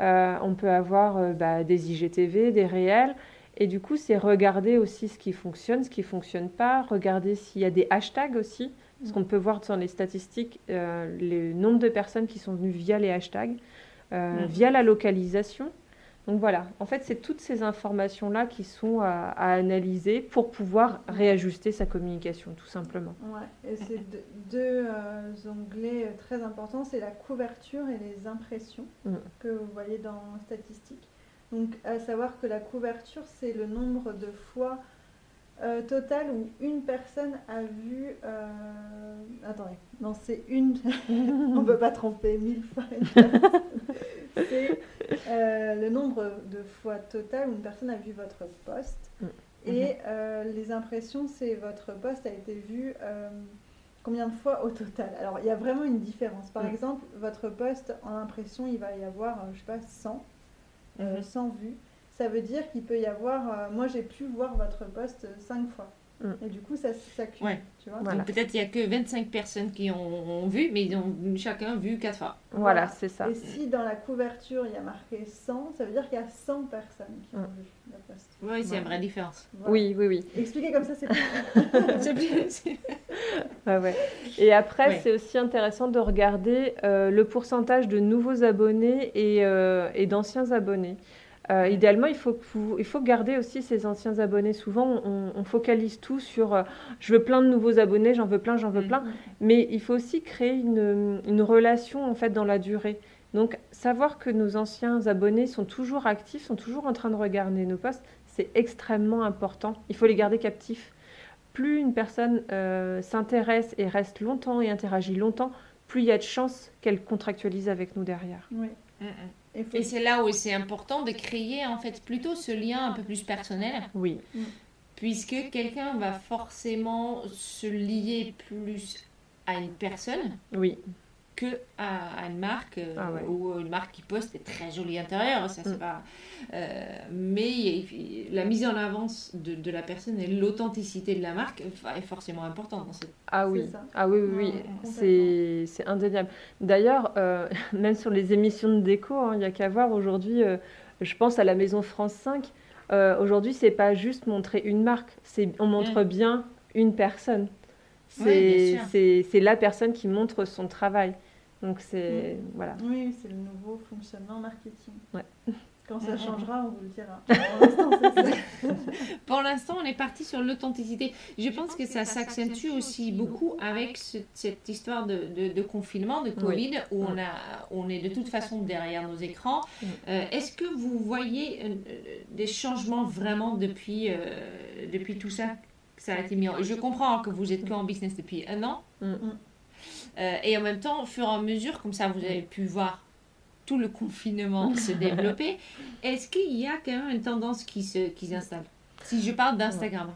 euh, on peut avoir euh, bah, des IGTV, des réels. Et du coup, c'est regarder aussi ce qui fonctionne, ce qui fonctionne pas, regarder s'il y a des hashtags aussi. Parce qu'on peut voir dans les statistiques euh, le nombre de personnes qui sont venues via les hashtags, euh, Mm. via la localisation. Donc voilà, en fait, c'est toutes ces informations-là qui sont à, à analyser pour pouvoir réajuster sa communication, tout simplement. Ouais, et c'est deux, deux, euh, onglets très importants, c'est la couverture et les impressions Mm. que vous voyez dans statistiques. Donc à savoir que la couverture, c'est le nombre de fois euh, total où une personne a vu... euh, Attendez, non, c'est une... On ne peut pas tromper mille fois. C'est euh, le nombre de fois total où une personne a vu votre poste. Mm. Et euh, les impressions, c'est votre poste a été vu combien de fois au total? Alors, il y a vraiment une différence. Par Mm. exemple, votre poste en impression, il va y avoir, je sais pas, 100, euh. 100 vues. Ça veut dire qu'il peut y avoir, euh, moi j'ai pu voir votre poste 5 fois. Mm. Et du coup, ça s'accumule, Ouais. tu vois. Voilà. Donc peut-être il n'y a que 25 personnes qui ont, ont vu, mais ils ont chacun vu 4 fois. Voilà, Voilà. c'est ça. Et si dans la couverture, il y a marqué 100, ça veut dire qu'il y a 100 personnes qui ont Mm. vu le poste. Oui, c'est Ouais. une vraie différence. Voilà. Oui, oui, oui. Expliquer comme ça, c'est plus... C'est plus- c'est- Ouais, ouais. Et après, Ouais. c'est aussi intéressant de regarder euh, le pourcentage de nouveaux abonnés et, euh, et d'anciens abonnés. Euh, idéalement, il faut, il faut garder aussi ces anciens abonnés. Souvent, on, on focalise tout sur euh, je veux plein de nouveaux abonnés, j'en veux plein, j'en veux Mm. plein. Mais il faut aussi créer une, une relation en fait dans la durée. Donc, savoir que nos anciens abonnés sont toujours actifs, sont toujours en train de regarder nos posts, c'est extrêmement important. Il faut les garder captifs. Plus une personne euh, s'intéresse et reste longtemps et interagit longtemps, plus il y a de chances qu'elle contractualise avec nous derrière. Oui. Mm, mm. Faut- Et c'est là où c'est important de créer en fait plutôt ce lien un peu plus personnel, Oui, puisque quelqu'un va forcément se lier plus à une personne. Oui, que à, à une marque euh, Ah ouais. ou une marque qui poste est très jolie intérieur ça c'est Mm. pas euh, mais il- la mise en avance de, de la personne et l'authenticité de la marque est forcément importante dans cette ah oui, ah oui, oui, oui. C'est c'est indéniable. D'ailleurs, euh, même sur les émissions de déco, hein, il n'y a qu'à voir aujourd'hui, je pense à la Maison France 5, euh, aujourd'hui, c'est pas juste montrer une marque, c'est on montre bien une personne. C'est c'est la personne qui montre son travail. Donc c'est voilà. Oui, c'est le nouveau fonctionnement marketing. Ouais. Quand ça Mhm. changera, on vous le dira. Pour l'instant, on est parti sur l'authenticité. Je pense que ça s'accentue aussi beaucoup avec ce- cette histoire de, de- de confinement, de Covid, où on, a, on est de toute façon derrière nos écrans. Mm. Euh, Est-ce que vous voyez euh, des changements vraiment depuis, euh, depuis tout ça que ça a été mis en... Je comprends que vous êtes qu'en business depuis un an. Mm. Euh, et en même temps, au fur et à mesure, comme ça, vous avez pu voir tout le confinement se développer. Est-ce qu'il y a quand même une tendance qui se- qui s'installe? Si je parle d'Instagram.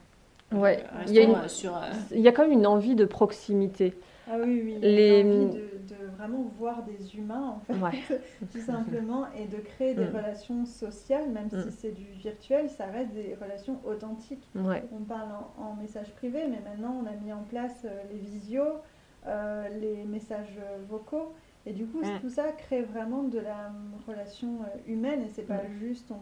Ouais, Euh, il y a restons, une- euh, sur, euh, Il y a quand même une envie de proximité. Ah oui, oui. Les- Les... envie de, de vraiment voir des humains, en fait, Ouais. tout simplement, et de créer des Mm. relations sociales, même Mm. si c'est du virtuel, ça reste des relations authentiques. Ouais. On parle en, en message privé, mais maintenant on a mis en place euh, les visios, euh, les messages vocaux. Et du coup, tout ça crée vraiment de la relation euh, humaine et c'est pas juste on,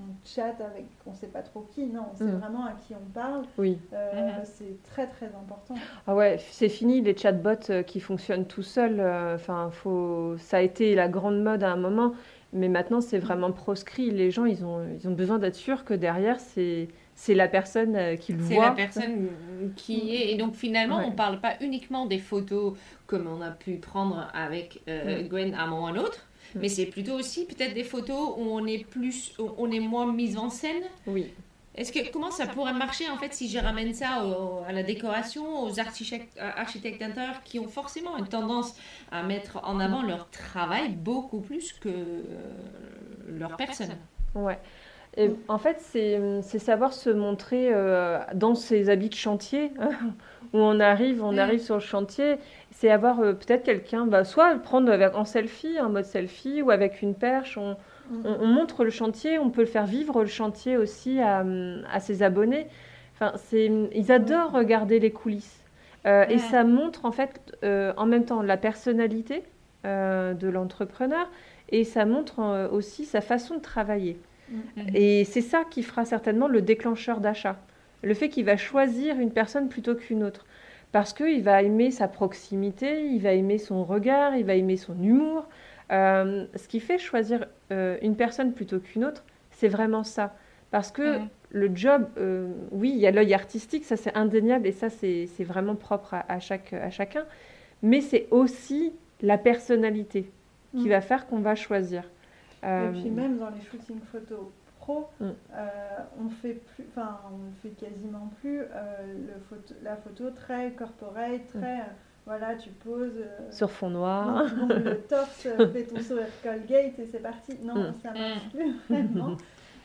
on chatte avec on sait pas trop qui, non, c'est Mm. vraiment à qui on parle. Oui. Euh, Mhm. C'est très très important. Ah ouais, c'est fini les chatbots qui fonctionnent tout seuls. Enfin, faut... ça a été la grande mode à un moment, mais maintenant c'est vraiment proscrit. Les gens, ils ont, ils ont besoin d'être sûrs que derrière, c'est c'est la personne euh, qui le C'est voit. la personne qui est. Et donc finalement, Ouais. on parle pas uniquement des photos comme on a pu prendre avec euh, Mm. Gwen à un moment ou à un autre, Mm. mais c'est plutôt aussi peut-être des photos où on est plus, où on est moins mise en scène. Oui. Est-ce que comment ça pourrait marcher en fait si je ramène ça au- à la décoration, aux architectes, euh, architectes d'intérieur qui ont forcément une tendance à mettre en avant leur travail beaucoup plus que leur personne? Ouais. Et en fait, c'est savoir se montrer euh, dans ses habits de chantier, où on arrive, on Mm. arrive sur le chantier. C'est avoir euh, peut-être quelqu'un, bah, soit prendre avec, en selfie, en mode selfie, ou avec une perche. On, Mm. on, on montre le chantier, on peut le faire vivre le chantier aussi à, à ses abonnés. Enfin, ils adorent regarder les coulisses. Euh, Et ça montre en fait en même temps la personnalité de l'entrepreneur et ça montre aussi sa façon de travailler. Mhm. Et c'est ça qui fera certainement le déclencheur d'achat. Le fait qu'il va choisir une personne plutôt qu'une autre. Parce qu'il va aimer sa proximité, il va aimer son regard, il va aimer son humour. Euh, ce qui fait choisir euh, une personne plutôt qu'une autre, c'est vraiment ça. Parce que Mhm. le job, euh, oui, il y a l'œil artistique, ça c'est indéniable et ça c'est vraiment propre à, à chaque, à chacun. Mais c'est aussi la personnalité qui Mm. va faire qu'on va choisir. Euh, Et puis même dans les shootings photos pro, Mm. euh, on fait plus, enfin on fait quasiment plus euh, le photo, la photo très corporate, très euh, voilà tu poses euh, sur fond noir. non, le torse, fais ton sourire Colgate et c'est parti. Non, Mm. ça marche plus vraiment.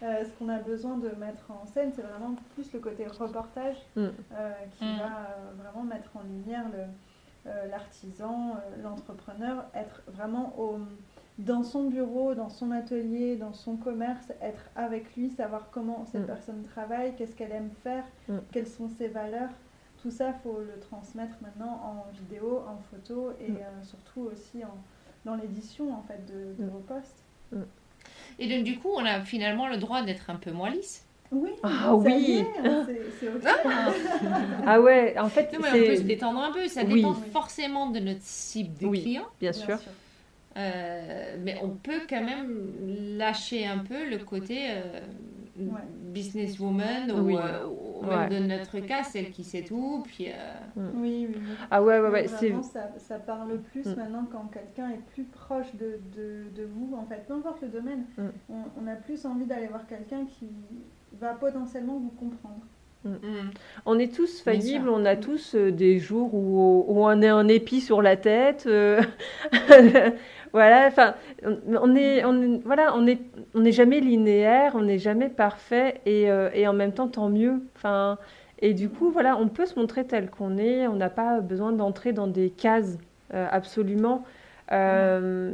Euh, ce qu'on a besoin de mettre en scène, c'est vraiment plus le côté reportage Mm. euh, qui Mm. va euh, vraiment mettre en lumière le- euh, l'artisan, euh, l'entrepreneur, être vraiment au, dans son bureau, dans son atelier, dans son commerce, être avec lui, savoir comment cette Mm. personne travaille, qu'est-ce qu'elle aime faire, Mm. quelles sont ses valeurs. Tout ça, il faut le transmettre maintenant en vidéo, en photo et Mm. euh, surtout aussi en, dans l'édition en fait de, de Mm. vos posts. Et donc du coup, on a finalement le droit d'être un peu moins lisse. Oui, Ah oui. hein, c'est c'est ok. Ah ouais, en fait, Non, mais on peut se détendre un peu. Ça Oui. dépend forcément de notre cible de Oui. client. bien sûr. Euh, mais on peut quand même lâcher un peu le côté euh, Ouais. businesswoman ou, Oui. euh, ou même Ouais. de notre cas, celle qui sait tout. Puis, euh, Oui, oui, oui. Ah ouais, ouais, ouais, Vraiment, ça, ça parle plus Mm. maintenant quand quelqu'un est plus proche de, de, de vous, en fait, peu importe le domaine. Mm. On, on a plus envie d'aller voir quelqu'un qui va potentiellement vous comprendre. On est tous faillibles, on a tous euh, des jours où, où on est un épi sur la tête. voilà, enfin, on, est, on est- voilà, on est, on n'est jamais linéaire, on n'est jamais parfait, et, euh, et en même temps, tant mieux. Enfin, et du coup, voilà, on peut se montrer tel qu'on est. On n'a pas besoin d'entrer dans des cases euh, absolument. Euh,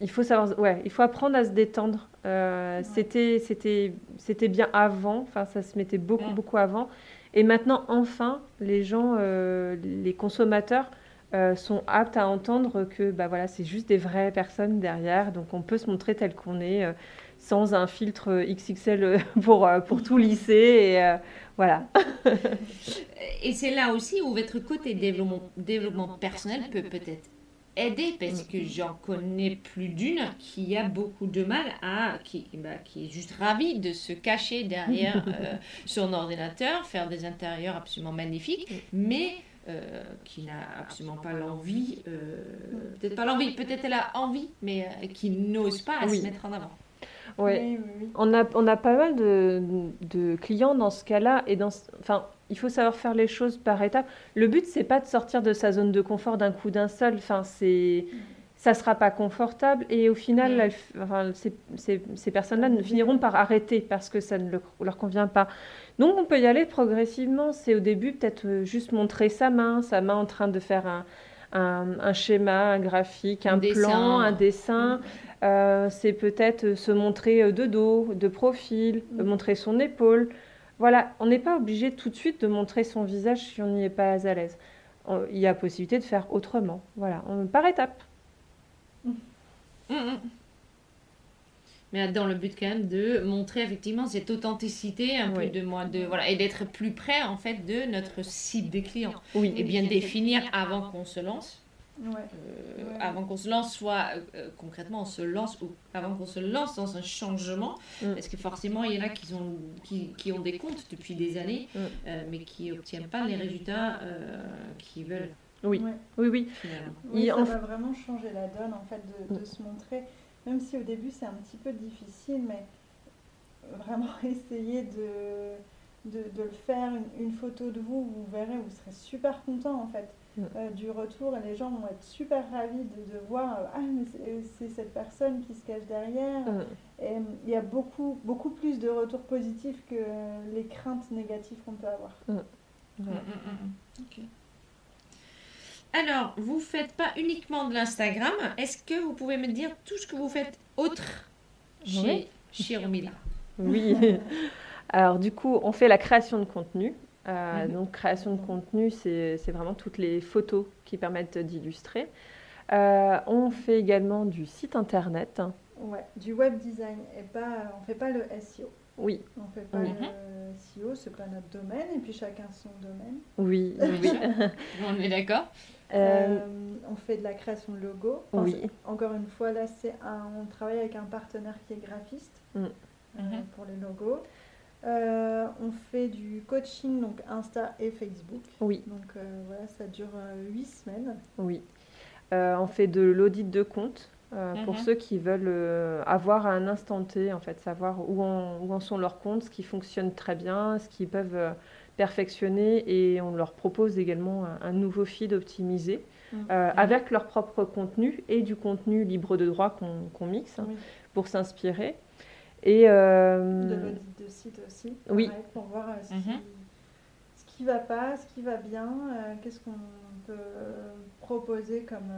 il faut savoir, ouais, il faut apprendre à se détendre. Ouais. C'était, c'était, c'était bien avant. Enfin, ça se mettait beaucoup, beaucoup avant. Et maintenant, enfin, les gens, les consommateurs euh, sont aptes à entendre que, bah voilà, c'est juste des vraies personnes derrière. Donc, on peut se montrer tel qu'on est, euh, sans un filtre XXL euh, pour euh, pour tout lisser. Et voilà. Et c'est là aussi où votre côté développement, développement personnel peut peut-être aider parce que j'en connais plus d'une qui a beaucoup de mal à qui, bah, qui est juste ravie de se cacher derrière euh, son ordinateur faire des intérieurs absolument magnifiques mais euh, qui n'a absolument pas l'envie euh, peut-être pas l'envie peut-être elle a envie mais euh, qui n'ose pas Oui. se mettre en avant Ouais. Oui, oui, oui. On a, on a pas mal de, de clients dans ce cas-là. Et dans, enfin, il faut savoir faire les choses par étapes. Le but, c'est pas de sortir de sa zone de confort d'un coup d'un seul. Enfin, c'est, ça sera pas confortable. Et au final, Mm. elles- enfin, ces, ces- ces personnes-là ne finiront par arrêter parce que ça ne le- leur convient pas. Donc, on peut y aller progressivement. C'est au début peut-être euh, juste montrer sa main, sa main en train de faire un, un, un schéma, un graphique, un, plan, un dessin. Euh, c'est peut-être euh, se montrer de dos, de profil, Mm. montrer son épaule. Voilà, on n'est pas obligé tout de suite de montrer son visage si on n'y est pas à l'aise. Il y a possibilité de faire autrement. Voilà, on- par étapes. Mm, mm. Mais dans le but quand même de montrer effectivement cette authenticité un peu de moi, de voilà, et d'être plus près en fait de notre cible des clients. Oui. Et bien définir avant qu'on se lance. Euh, avant qu'on se lance, soit euh, concrètement on se lance ou avant qu'on se lance dans un changement, mm. parce que forcément il y en a qui ont, qui, qui ont des comptes depuis des années, mm. euh, mais qui n'obtiennent pas les résultats qu'ils veulent. Oui, oui, oui. oui ça va vraiment changer la donne en fait de, de mm. se montrer, même si au début c'est un petit peu difficile, mais vraiment essayer de, de, de le faire, une, une, photo de vous, vous verrez, vous serez super content en fait. Euh, du retour. Et les gens vont être super ravis de, voir euh, ah mais c'est cette personne qui se cache derrière. Et euh, il y a beaucoup beaucoup plus de retours positifs que les craintes négatives qu'on peut avoir alors vous faites pas uniquement de l'Instagram est-ce que vous pouvez me dire tout ce que vous faites autre chez, chez Romila oui alors du coup on fait la création de contenu euh, mhm. Donc, création de contenu, c'est vraiment toutes les photos qui permettent d'illustrer. Euh, on fait également du site internet. Ouais, du web design et pas, on fait pas le SEO. Oui. On fait pas le SEO, c'est pas notre domaine et puis chacun son domaine. Oui, oui. on est d'accord. Euh, on fait de la création de logo. oui. Encore une fois, là, c'est on travaille avec un partenaire qui est graphiste mm. mhm. pour les logos. Euh, on fait du coaching, donc Insta et Facebook. Oui. Donc euh, voilà, ça dure euh, huit semaines. Oui. on fait de l'audit de compte pour mhm. ceux qui veulent avoir à un instant T, en fait, savoir où en, où en, sont leurs comptes, ce qui fonctionne très bien, ce qu'ils peuvent perfectionner et on leur propose également un, nouveau feed optimisé. Mhm. avec leur propre contenu et du contenu libre de droit qu'on mixe pour s'inspirer. Et, euh, de l'audit de site aussi. Oui. Pour voir euh, ce, qui, va pas, ce qui va bien, euh, qu'est-ce qu'on peut proposer comme,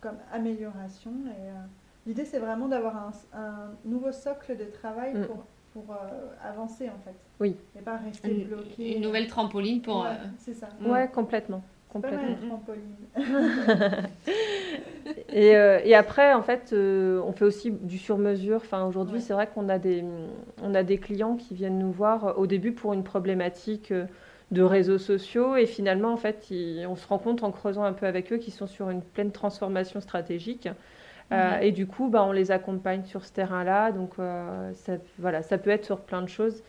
comme amélioration. Et l'idée, c'est vraiment d'avoir un, un, nouveau socle de travail mm. pour, pour avancer, en fait. Oui. Et pas rester bloqué. Une nouvelle trampoline pour. Ouais, c'est ça. Ouais, complètement. Complètement. et, euh, et, après, en fait, euh, on fait aussi du sur-mesure. Enfin, aujourd'hui, c'est vrai qu'on a des, on a des clients qui viennent nous voir euh, au début pour une problématique de réseaux sociaux et finalement, en fait, on se rend compte en creusant un peu avec eux qu'ils sont sur une pleine transformation stratégique. et du coup, bah, on les accompagne sur ce terrain-là. Donc, ça, voilà, ça peut être sur plein de choses.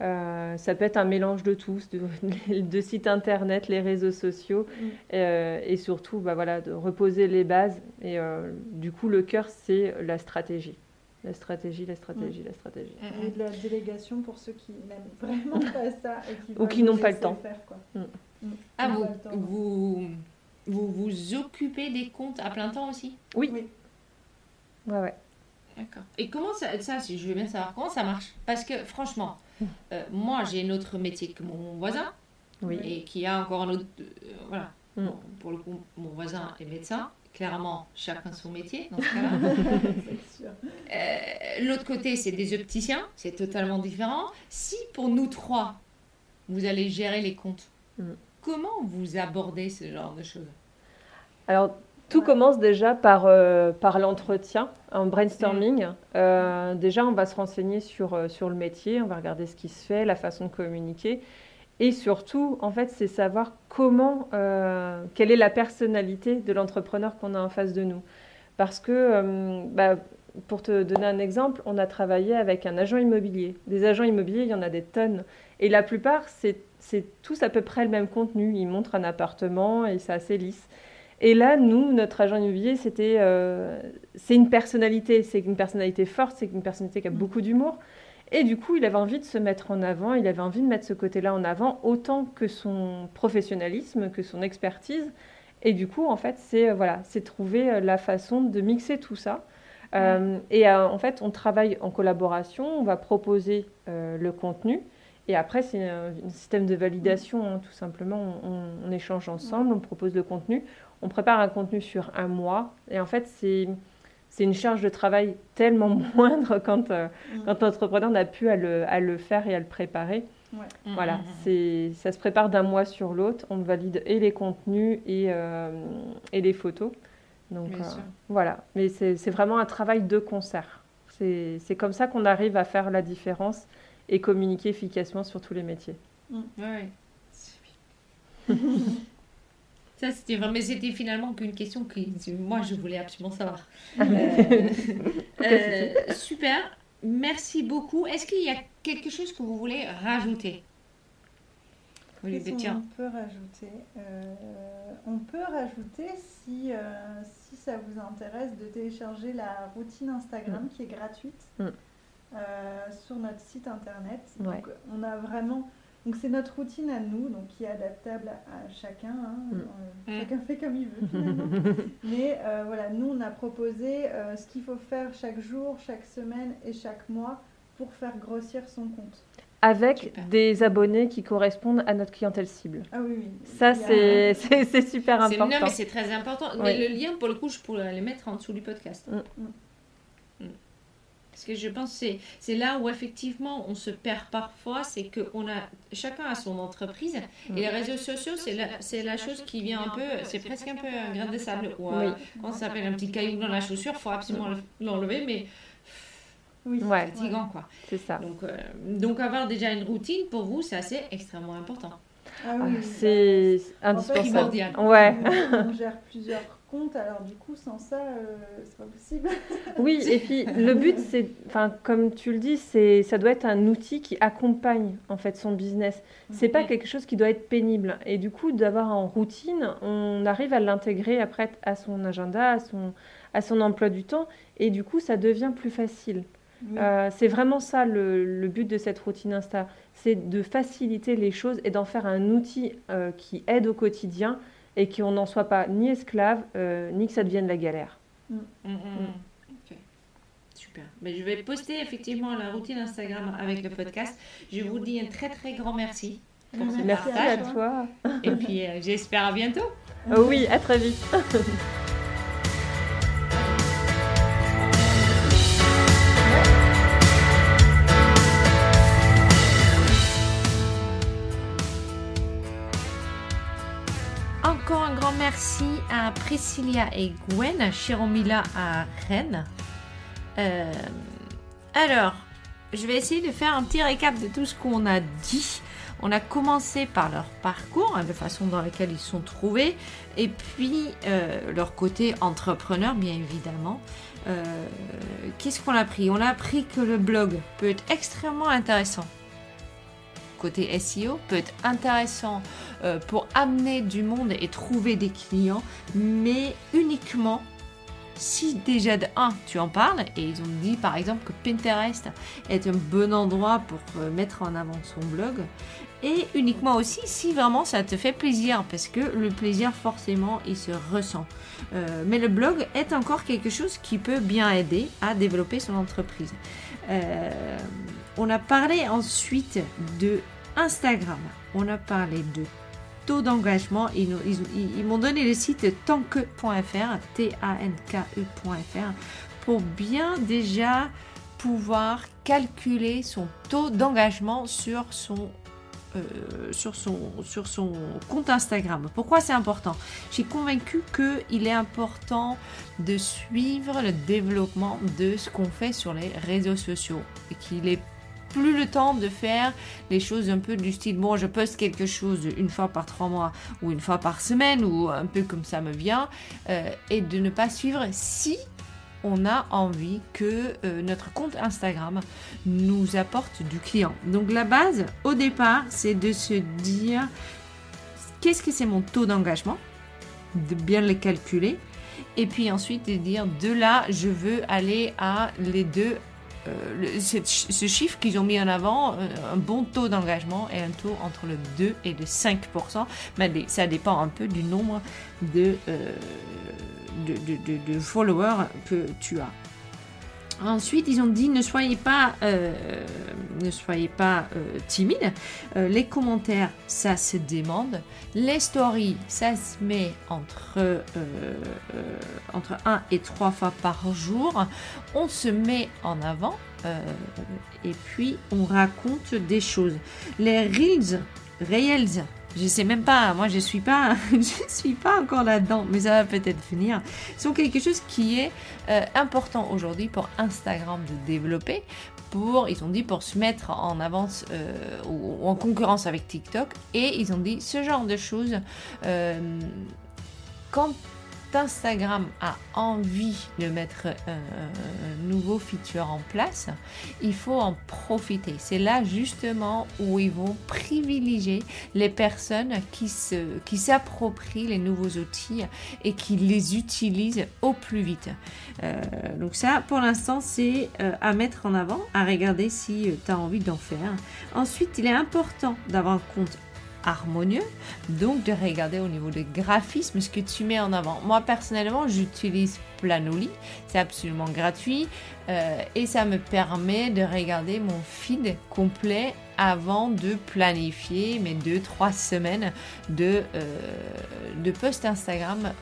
Euh, ça peut être un mélange de tous, de, de sites internet, les réseaux sociaux, euh, et surtout bah, voilà, de reposer les bases. Et euh, du coup, le cœur, c'est la stratégie. La stratégie, la stratégie, mm. la stratégie. Et de la délégation pour ceux qui n'aiment vraiment pas ça. Et qui Ou qui n'ont pas le temps. Faire, quoi. Mm. Ah, vous, vous, vous, vous occupez des comptes à plein temps aussi? Oui. oui. Ouais, ouais. D'accord. Et comment ça, ça, si je veux bien savoir, comment ça marche? Parce que franchement, euh, moi j'ai un autre métier que mon voisin, oui. et qui a encore un autre. Euh, voilà. Mm. pour le coup, mon voisin est médecin. Clairement, chacun son métier dans ce cas-là. euh, L'autre côté, c'est des opticiens, c'est totalement différent. Si pour nous trois, vous allez gérer les comptes, mm. comment vous abordez ce genre de choses? Alors, tout commence déjà par, euh, par l'entretien, un brainstorming. Mm. Euh, déjà, on va se renseigner sur, sur le métier, on va regarder ce qui se fait, la façon de communiquer. Et surtout, en fait, c'est savoir comment, quelle est la personnalité de l'entrepreneur qu'on a en face de nous. Parce que, bah, pour te donner un exemple, on a travaillé avec un agent immobilier. Des agents immobiliers, il y en a des tonnes. Et la plupart, c'est tous à peu près le même contenu. Ils montrent un appartement et c'est assez lisse. Et là, nous, notre agent immobilier, c'était, euh, c'est une personnalité, c'est une personnalité forte, c'est une personnalité qui a mm. beaucoup d'humour. Et du coup, il avait envie de se mettre en avant, il avait envie de mettre ce côté-là en avant, autant que son professionnalisme, que son expertise. Et du coup, en fait, c'est euh, voilà, c'est trouver euh, la façon de mixer tout ça. et en fait, on travaille en collaboration, on va proposer le contenu. Et après, c'est un, système de validation, hein, tout simplement. on, échange ensemble, on propose le contenu, on prépare un contenu sur un mois. Et en fait, c'est c'est une charge de travail tellement moindre quand, euh, mm. quand l'entrepreneur n'a plus à le, à le, faire et à le préparer. Mm, voilà, mm, c'est ça se prépare d'un mois sur l'autre. On valide et les contenus et, euh, et les photos. Donc Bien euh, sûr. voilà, mais c'est c'est vraiment un travail de concert. C'est c'est comme ça qu'on arrive à faire la différence et communiquer efficacement sur tous les métiers. Ouais. Ça, c'était vraiment, mais c'était finalement qu'une question que moi je voulais absolument savoir. Euh, euh, super, merci beaucoup. Est-ce qu'il y a quelque chose que vous voulez rajouter? Peut Euh, On peut rajouter, si, euh, si ça vous intéresse, de télécharger la routine Instagram qui est gratuite Mm. euh, sur notre site internet. Ouais. Donc, on a vraiment. Donc c'est notre routine à nous, donc qui est adaptable à chacun. hein. Mm. Euh, Mm. Chacun fait comme il veut finalement. Mais euh, voilà, nous on a proposé euh, ce qu'il faut faire chaque jour, chaque semaine et chaque mois pour faire grossir son compte. Avec Super. des abonnés qui correspondent à notre clientèle cible. Ah oui, oui. Ça, c'est super C'est- Non, important. mais c'est très important. Mais le lien, pour le coup, je pourrais le mettre en dessous du podcast. Mm. Parce que je pense que c'est- c'est là où effectivement on se perd parfois, c'est que on a, chacun a son entreprise et les réseaux sociaux, c'est la, c'est la chose qui vient un peu, c'est presque un peu un grain de sable ou un, Oui. comment ça s'appelle, un petit caillou dans la chaussure, il faut absolument le- l'enlever, mais Oui. Ouais. fatigant quoi. C'est ça. Donc, euh, donc avoir déjà une routine pour vous, c'est assez extrêmement important. Ah Ah, oui, oui, C'est indispensable. primordial. Ouais. On, on gère plusieurs comptes, alors du coup, sans ça, euh, c'est pas possible. Oui, et puis le but, c'est, enfin, comme tu le dis, c'est, ça doit être un outil qui accompagne en fait son business. C'est pas quelque chose qui doit être pénible. Et du coup, d'avoir en routine, on arrive à l'intégrer après à son agenda, à son, à son emploi du temps, et du coup, ça devient plus facile. Euh, c'est vraiment ça le, le but de cette routine Insta, c'est de faciliter les choses et d'en faire un outil euh, qui aide au quotidien et qu'on n'en soit pas ni esclave, euh, ni que ça devienne la galère. Mm, mm, mm. Super. Mais je vais poster effectivement la routine Instagram avec le podcast. Je vous dis un très très grand merci. pour ce Merci partage. à toi. Et puis euh, j'espère à bientôt. Oh oui, à très vite. merci à Priscilla et Gwen, chez Romila à Rennes. Euh, alors, je vais essayer de faire un petit récap de tout ce qu'on a dit. On a commencé par leur parcours, hein, de façon dans laquelle ils sont trouvés, et puis euh, leur côté entrepreneur, bien évidemment. Euh, Qu'est-ce qu'on a appris? On a appris que le blog peut être extrêmement intéressant. Côté SEO, peut être intéressant euh, pour amener du monde et trouver des clients, mais uniquement si déjà de 1 tu en parles, et ils ont dit par exemple que Pinterest est un bon endroit pour euh, mettre en avant son blog, et uniquement aussi si vraiment ça te fait plaisir, parce que le plaisir forcément il se ressent. Euh, mais le blog est encore quelque chose qui peut bien aider à développer son entreprise. On a parlé ensuite de Instagram, on a parlé de taux d'engagement. Ils, ils- ils- m'ont donné le site tanke.fr, T-A-N-K-E.fr, pour bien déjà pouvoir calculer son taux d'engagement sur son, euh, sur, son, sur son compte Instagram. Pourquoi c'est important? Je suis convaincue qu'il est important de suivre le développement de ce qu'on fait sur les réseaux sociaux et qu'il est plus le temps de faire les choses un peu du style bon je poste quelque chose une fois par trois mois ou une fois par semaine ou un peu comme ça me vient euh, et de ne pas suivre si on a envie que euh, notre compte Instagram nous apporte du client. Donc la base au départ c'est de se dire qu'est-ce que c'est mon taux d'engagement, de bien les calculer et puis ensuite de dire de là je veux aller à les deux ch- ce chiffre qu'ils ont mis en avant, euh, un bon taux d'engagement et un taux entre le 2 et le 5%, mais ça dépend un peu du nombre de, euh, followers que tu as. Ensuite, ils ont dit ne soyez pas, euh, ne soyez pas euh, timide. Euh, les commentaires, ça se demande. Les stories, ça se met entre, euh, entre 1 et 3 fois par jour. On se met en avant et puis on raconte des choses. Les reels, reels, Je sais même pas, moi je suis pas, je suis pas encore là-dedans, mais ça va peut-être venir. sont quelque chose qui est euh, important aujourd'hui pour Instagram de développer. Pour, ils ont dit pour se mettre en avance euh, ou, en concurrence avec TikTok et ils ont dit ce genre de choses euh, quand Instagram a envie de mettre un, nouveau feature en place, il faut en profiter. C'est là justement où ils vont privilégier les personnes qui se, qui s'approprient les nouveaux outils et qui les utilisent au plus vite. Euh, donc ça, pour l'instant, c'est euh, à mettre en avant, à regarder si euh, tu as envie d'en faire. Ensuite, il est important d'avoir un compte harmonieux. Donc de regarder au niveau des graphismes ce que tu mets en avant. Moi personnellement, j'utilise Planoly. C'est absolument gratuit euh, et ça me permet de regarder mon feed complet avant de planifier mes 2-3 semaines de, euh, de post Instagram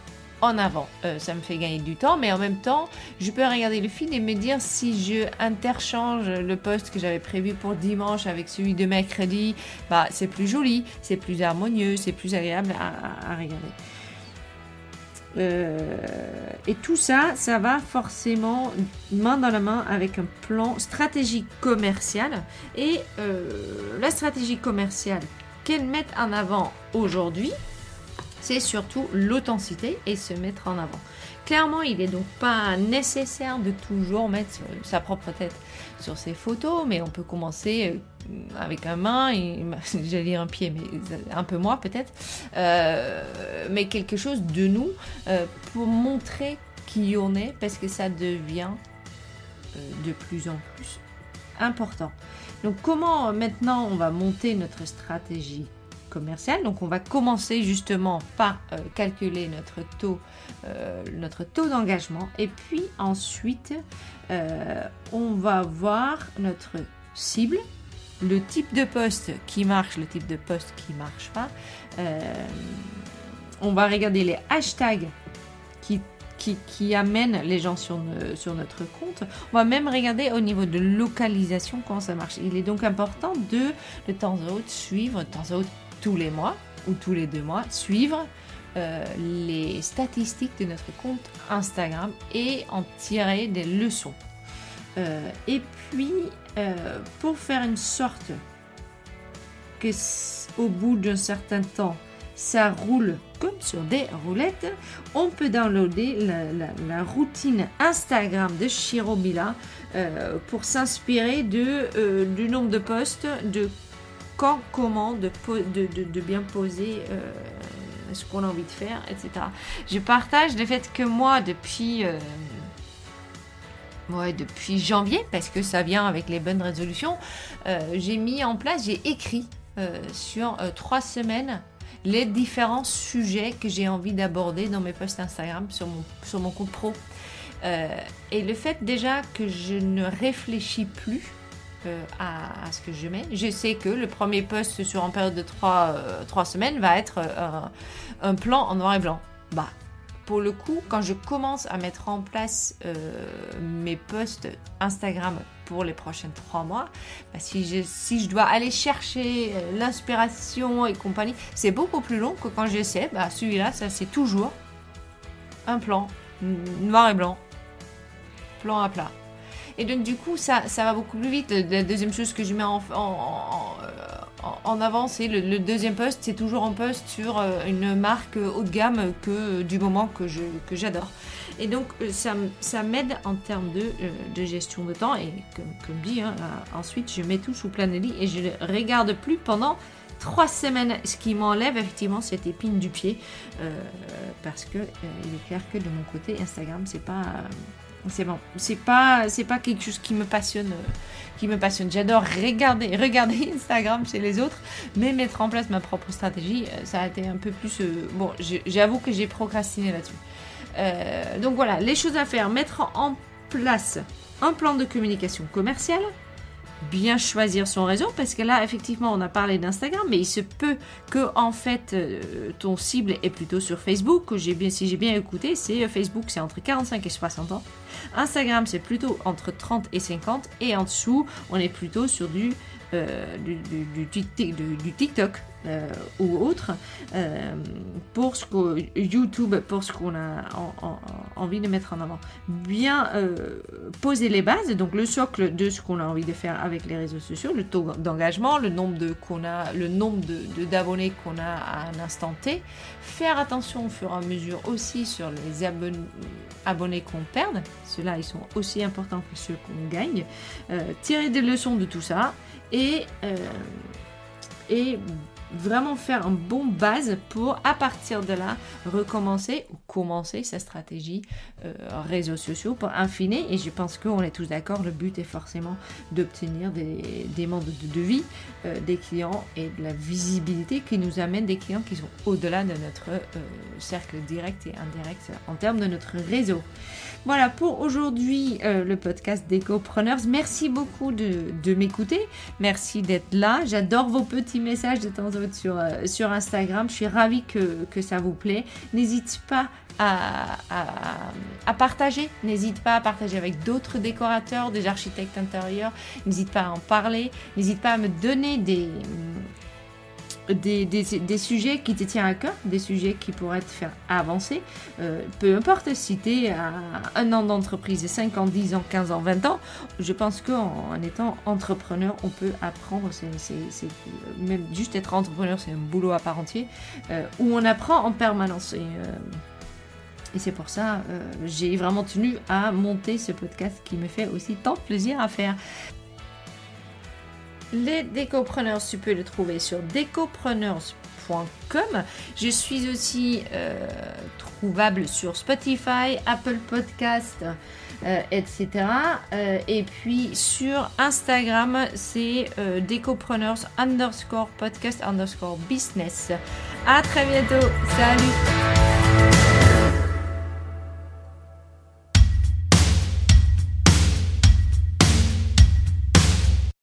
en avant. Euh, ça me fait gagner du temps, mais en même temps, je peux regarder le feed et me dire si je interchange le post que j'avais prévu pour dimanche avec celui de mercredi, bah c'est plus joli, c'est plus harmonieux, c'est plus agréable à, regarder. Euh, et tout ça, ça va forcément main dans la main avec un plan stratégique commercial. Et euh, la stratégie commerciale qu'elle met en avant aujourd'hui, c'est surtout l'authenticité et se mettre en avant. Clairement, il n'est donc pas nécessaire de toujours mettre sa propre tête sur ses photos, mais on peut commencer euh, avec un main, j'allais dire un pied, mais un peu moins peut-être, euh, mais quelque chose de nous euh, pour montrer qui on est, parce que ça devient de plus en plus important. Donc comment maintenant on va monter notre stratégie? Donc on va commencer justement par euh, calculer notre taux, euh, notre taux d'engagement et puis ensuite euh, on va voir notre cible, le type de poste qui marche, le type de poste qui marche pas. on va regarder les hashtags qui qui, amènent les gens sur, sur, notre compte. On va même regarder au niveau de localisation comment ça marche. Il est donc important de de temps en autre suivre, de temps en autre tous les mois ou tous les deux mois, suivre euh, les statistiques de notre compte Instagram et en tirer des leçons. Euh, et puis, euh, pour faire une sorte que au bout d'un certain temps, ça roule comme sur des roulettes, on peut downloader la, routine Instagram de Shirobila pour s'inspirer du nombre de posts, de quand, comment, de, de, bien poser euh, ce qu'on a envie de faire, etc. Je partage le fait que moi, depuis, euh, depuis janvier, parce que ça vient avec les bonnes résolutions, euh, j'ai mis en place, j'ai écrit sur trois semaines les différents sujets que j'ai envie d'aborder dans mes posts Instagram sur mon, sur mon compte pro. et le fait déjà que je ne réfléchis plus à, ce que je mets. Je sais que le premier post sur une période de 3, euh, semaines va être euh, un plan en noir et blanc. Bah, pour le coup, quand je commence à mettre en place euh, mes posts Instagram pour les prochaines 3 mois, bah, si, je, si je dois aller chercher l'inspiration et compagnie, c'est beaucoup plus long que quand j'essaie. Bah, celui-là, ça c'est toujours un plan noir et blanc, plan à plat. Et donc, du coup, ça, ça va beaucoup plus vite. La deuxième chose que je mets en, en, en, avant, c'est le, deuxième post, c'est toujours un post sur euh, une marque haut de gamme que du moment que je que j'adore. Et donc, euh, ça, ça m'aide en termes de, euh, de, gestion de temps. Et comme, comme dit, hein, ensuite, je mets tout sous Planelli et je ne regarde plus pendant trois semaines, ce qui m'enlève effectivement cette épine du pied, parce que il est clair que de mon côté, Instagram, c'est pas c'est bon. C'est pas, c'est pas quelque chose qui me passionne, euh, qui me passionne. J'adore regarder, regarder Instagram chez les autres, mais mettre en place ma propre stratégie, euh, ça a été un peu plus. Euh, bon, j'avoue que j'ai procrastiné là-dessus. donc voilà, les choses à faire mettre en place un plan de communication commerciale, bien choisir son réseau parce que là effectivement on a parlé d'Instagram mais il se peut que en fait ton cible est plutôt sur Facebook si j'ai bien écouté c'est Facebook c'est entre 45 et 60 ans Instagram, c'est plutôt entre 30 et 50. Et en dessous, on est plutôt sur du, euh, du, du, du, TikTok. Euh, ou autre euh, pour ce que YouTube pour ce qu'on a envie de mettre en avant. Bien euh, poser les bases donc le socle de ce qu'on a envie de faire avec les réseaux sociaux le taux d'engagement le nombre de qu'on a le nombre de d'abonnés qu'on a à un instant T. Faire attention au fur et à mesure aussi sur les abonnés, abonnés qu'on perd. Ceux-là ils sont aussi importants que ceux qu'on gagne. Tirer des leçons de tout ça et et vraiment faire un bon base pour à partir de là recommencer ou commencer sa stratégie euh, réseaux sociaux pour infiner. Et je pense qu'on est tous d'accord le but est forcément d'obtenir des, des modes de vie euh, des clients et de la visibilité qui nous amène des clients qui sont au-delà de notre euh, cercle direct et indirect en termes de notre réseau. Voilà pour aujourd'hui le podcast d'Ecopreneurs. Merci beaucoup de, de m'écouter. Merci d'être là. J'adore vos petits messages de temps sur, euh, sur Instagram. Je suis ravie que, que ça vous plaît. N'hésite pas à, à, partager. N'hésite pas à partager avec d'autres décorateurs, des architectes intérieurs. N'hésite pas à en parler. N'hésite pas à me donner des, des, sujets qui te tiennent à cœur, des sujets qui pourraient te faire avancer. Euh, peu importe si tu as un an d'entreprise, 5 ans, 10 ans, 15 ans, 20 ans, je pense qu'en en étant entrepreneur, on peut apprendre. C'est, même juste être entrepreneur, c'est un boulot à part entier, euh, où on apprend en permanence. Et, euh, et c'est pour ça, j'ai vraiment tenu à monter ce podcast qui me fait aussi tant plaisir à faire. Les décopreneurs, tu peux les trouver sur décopreneurs.com. Je suis aussi euh, trouvable sur Spotify, Apple Podcast, euh, etc. Euh, et puis sur Instagram, c'est décopreneurs underscore podcast underscore business. À très bientôt. Salut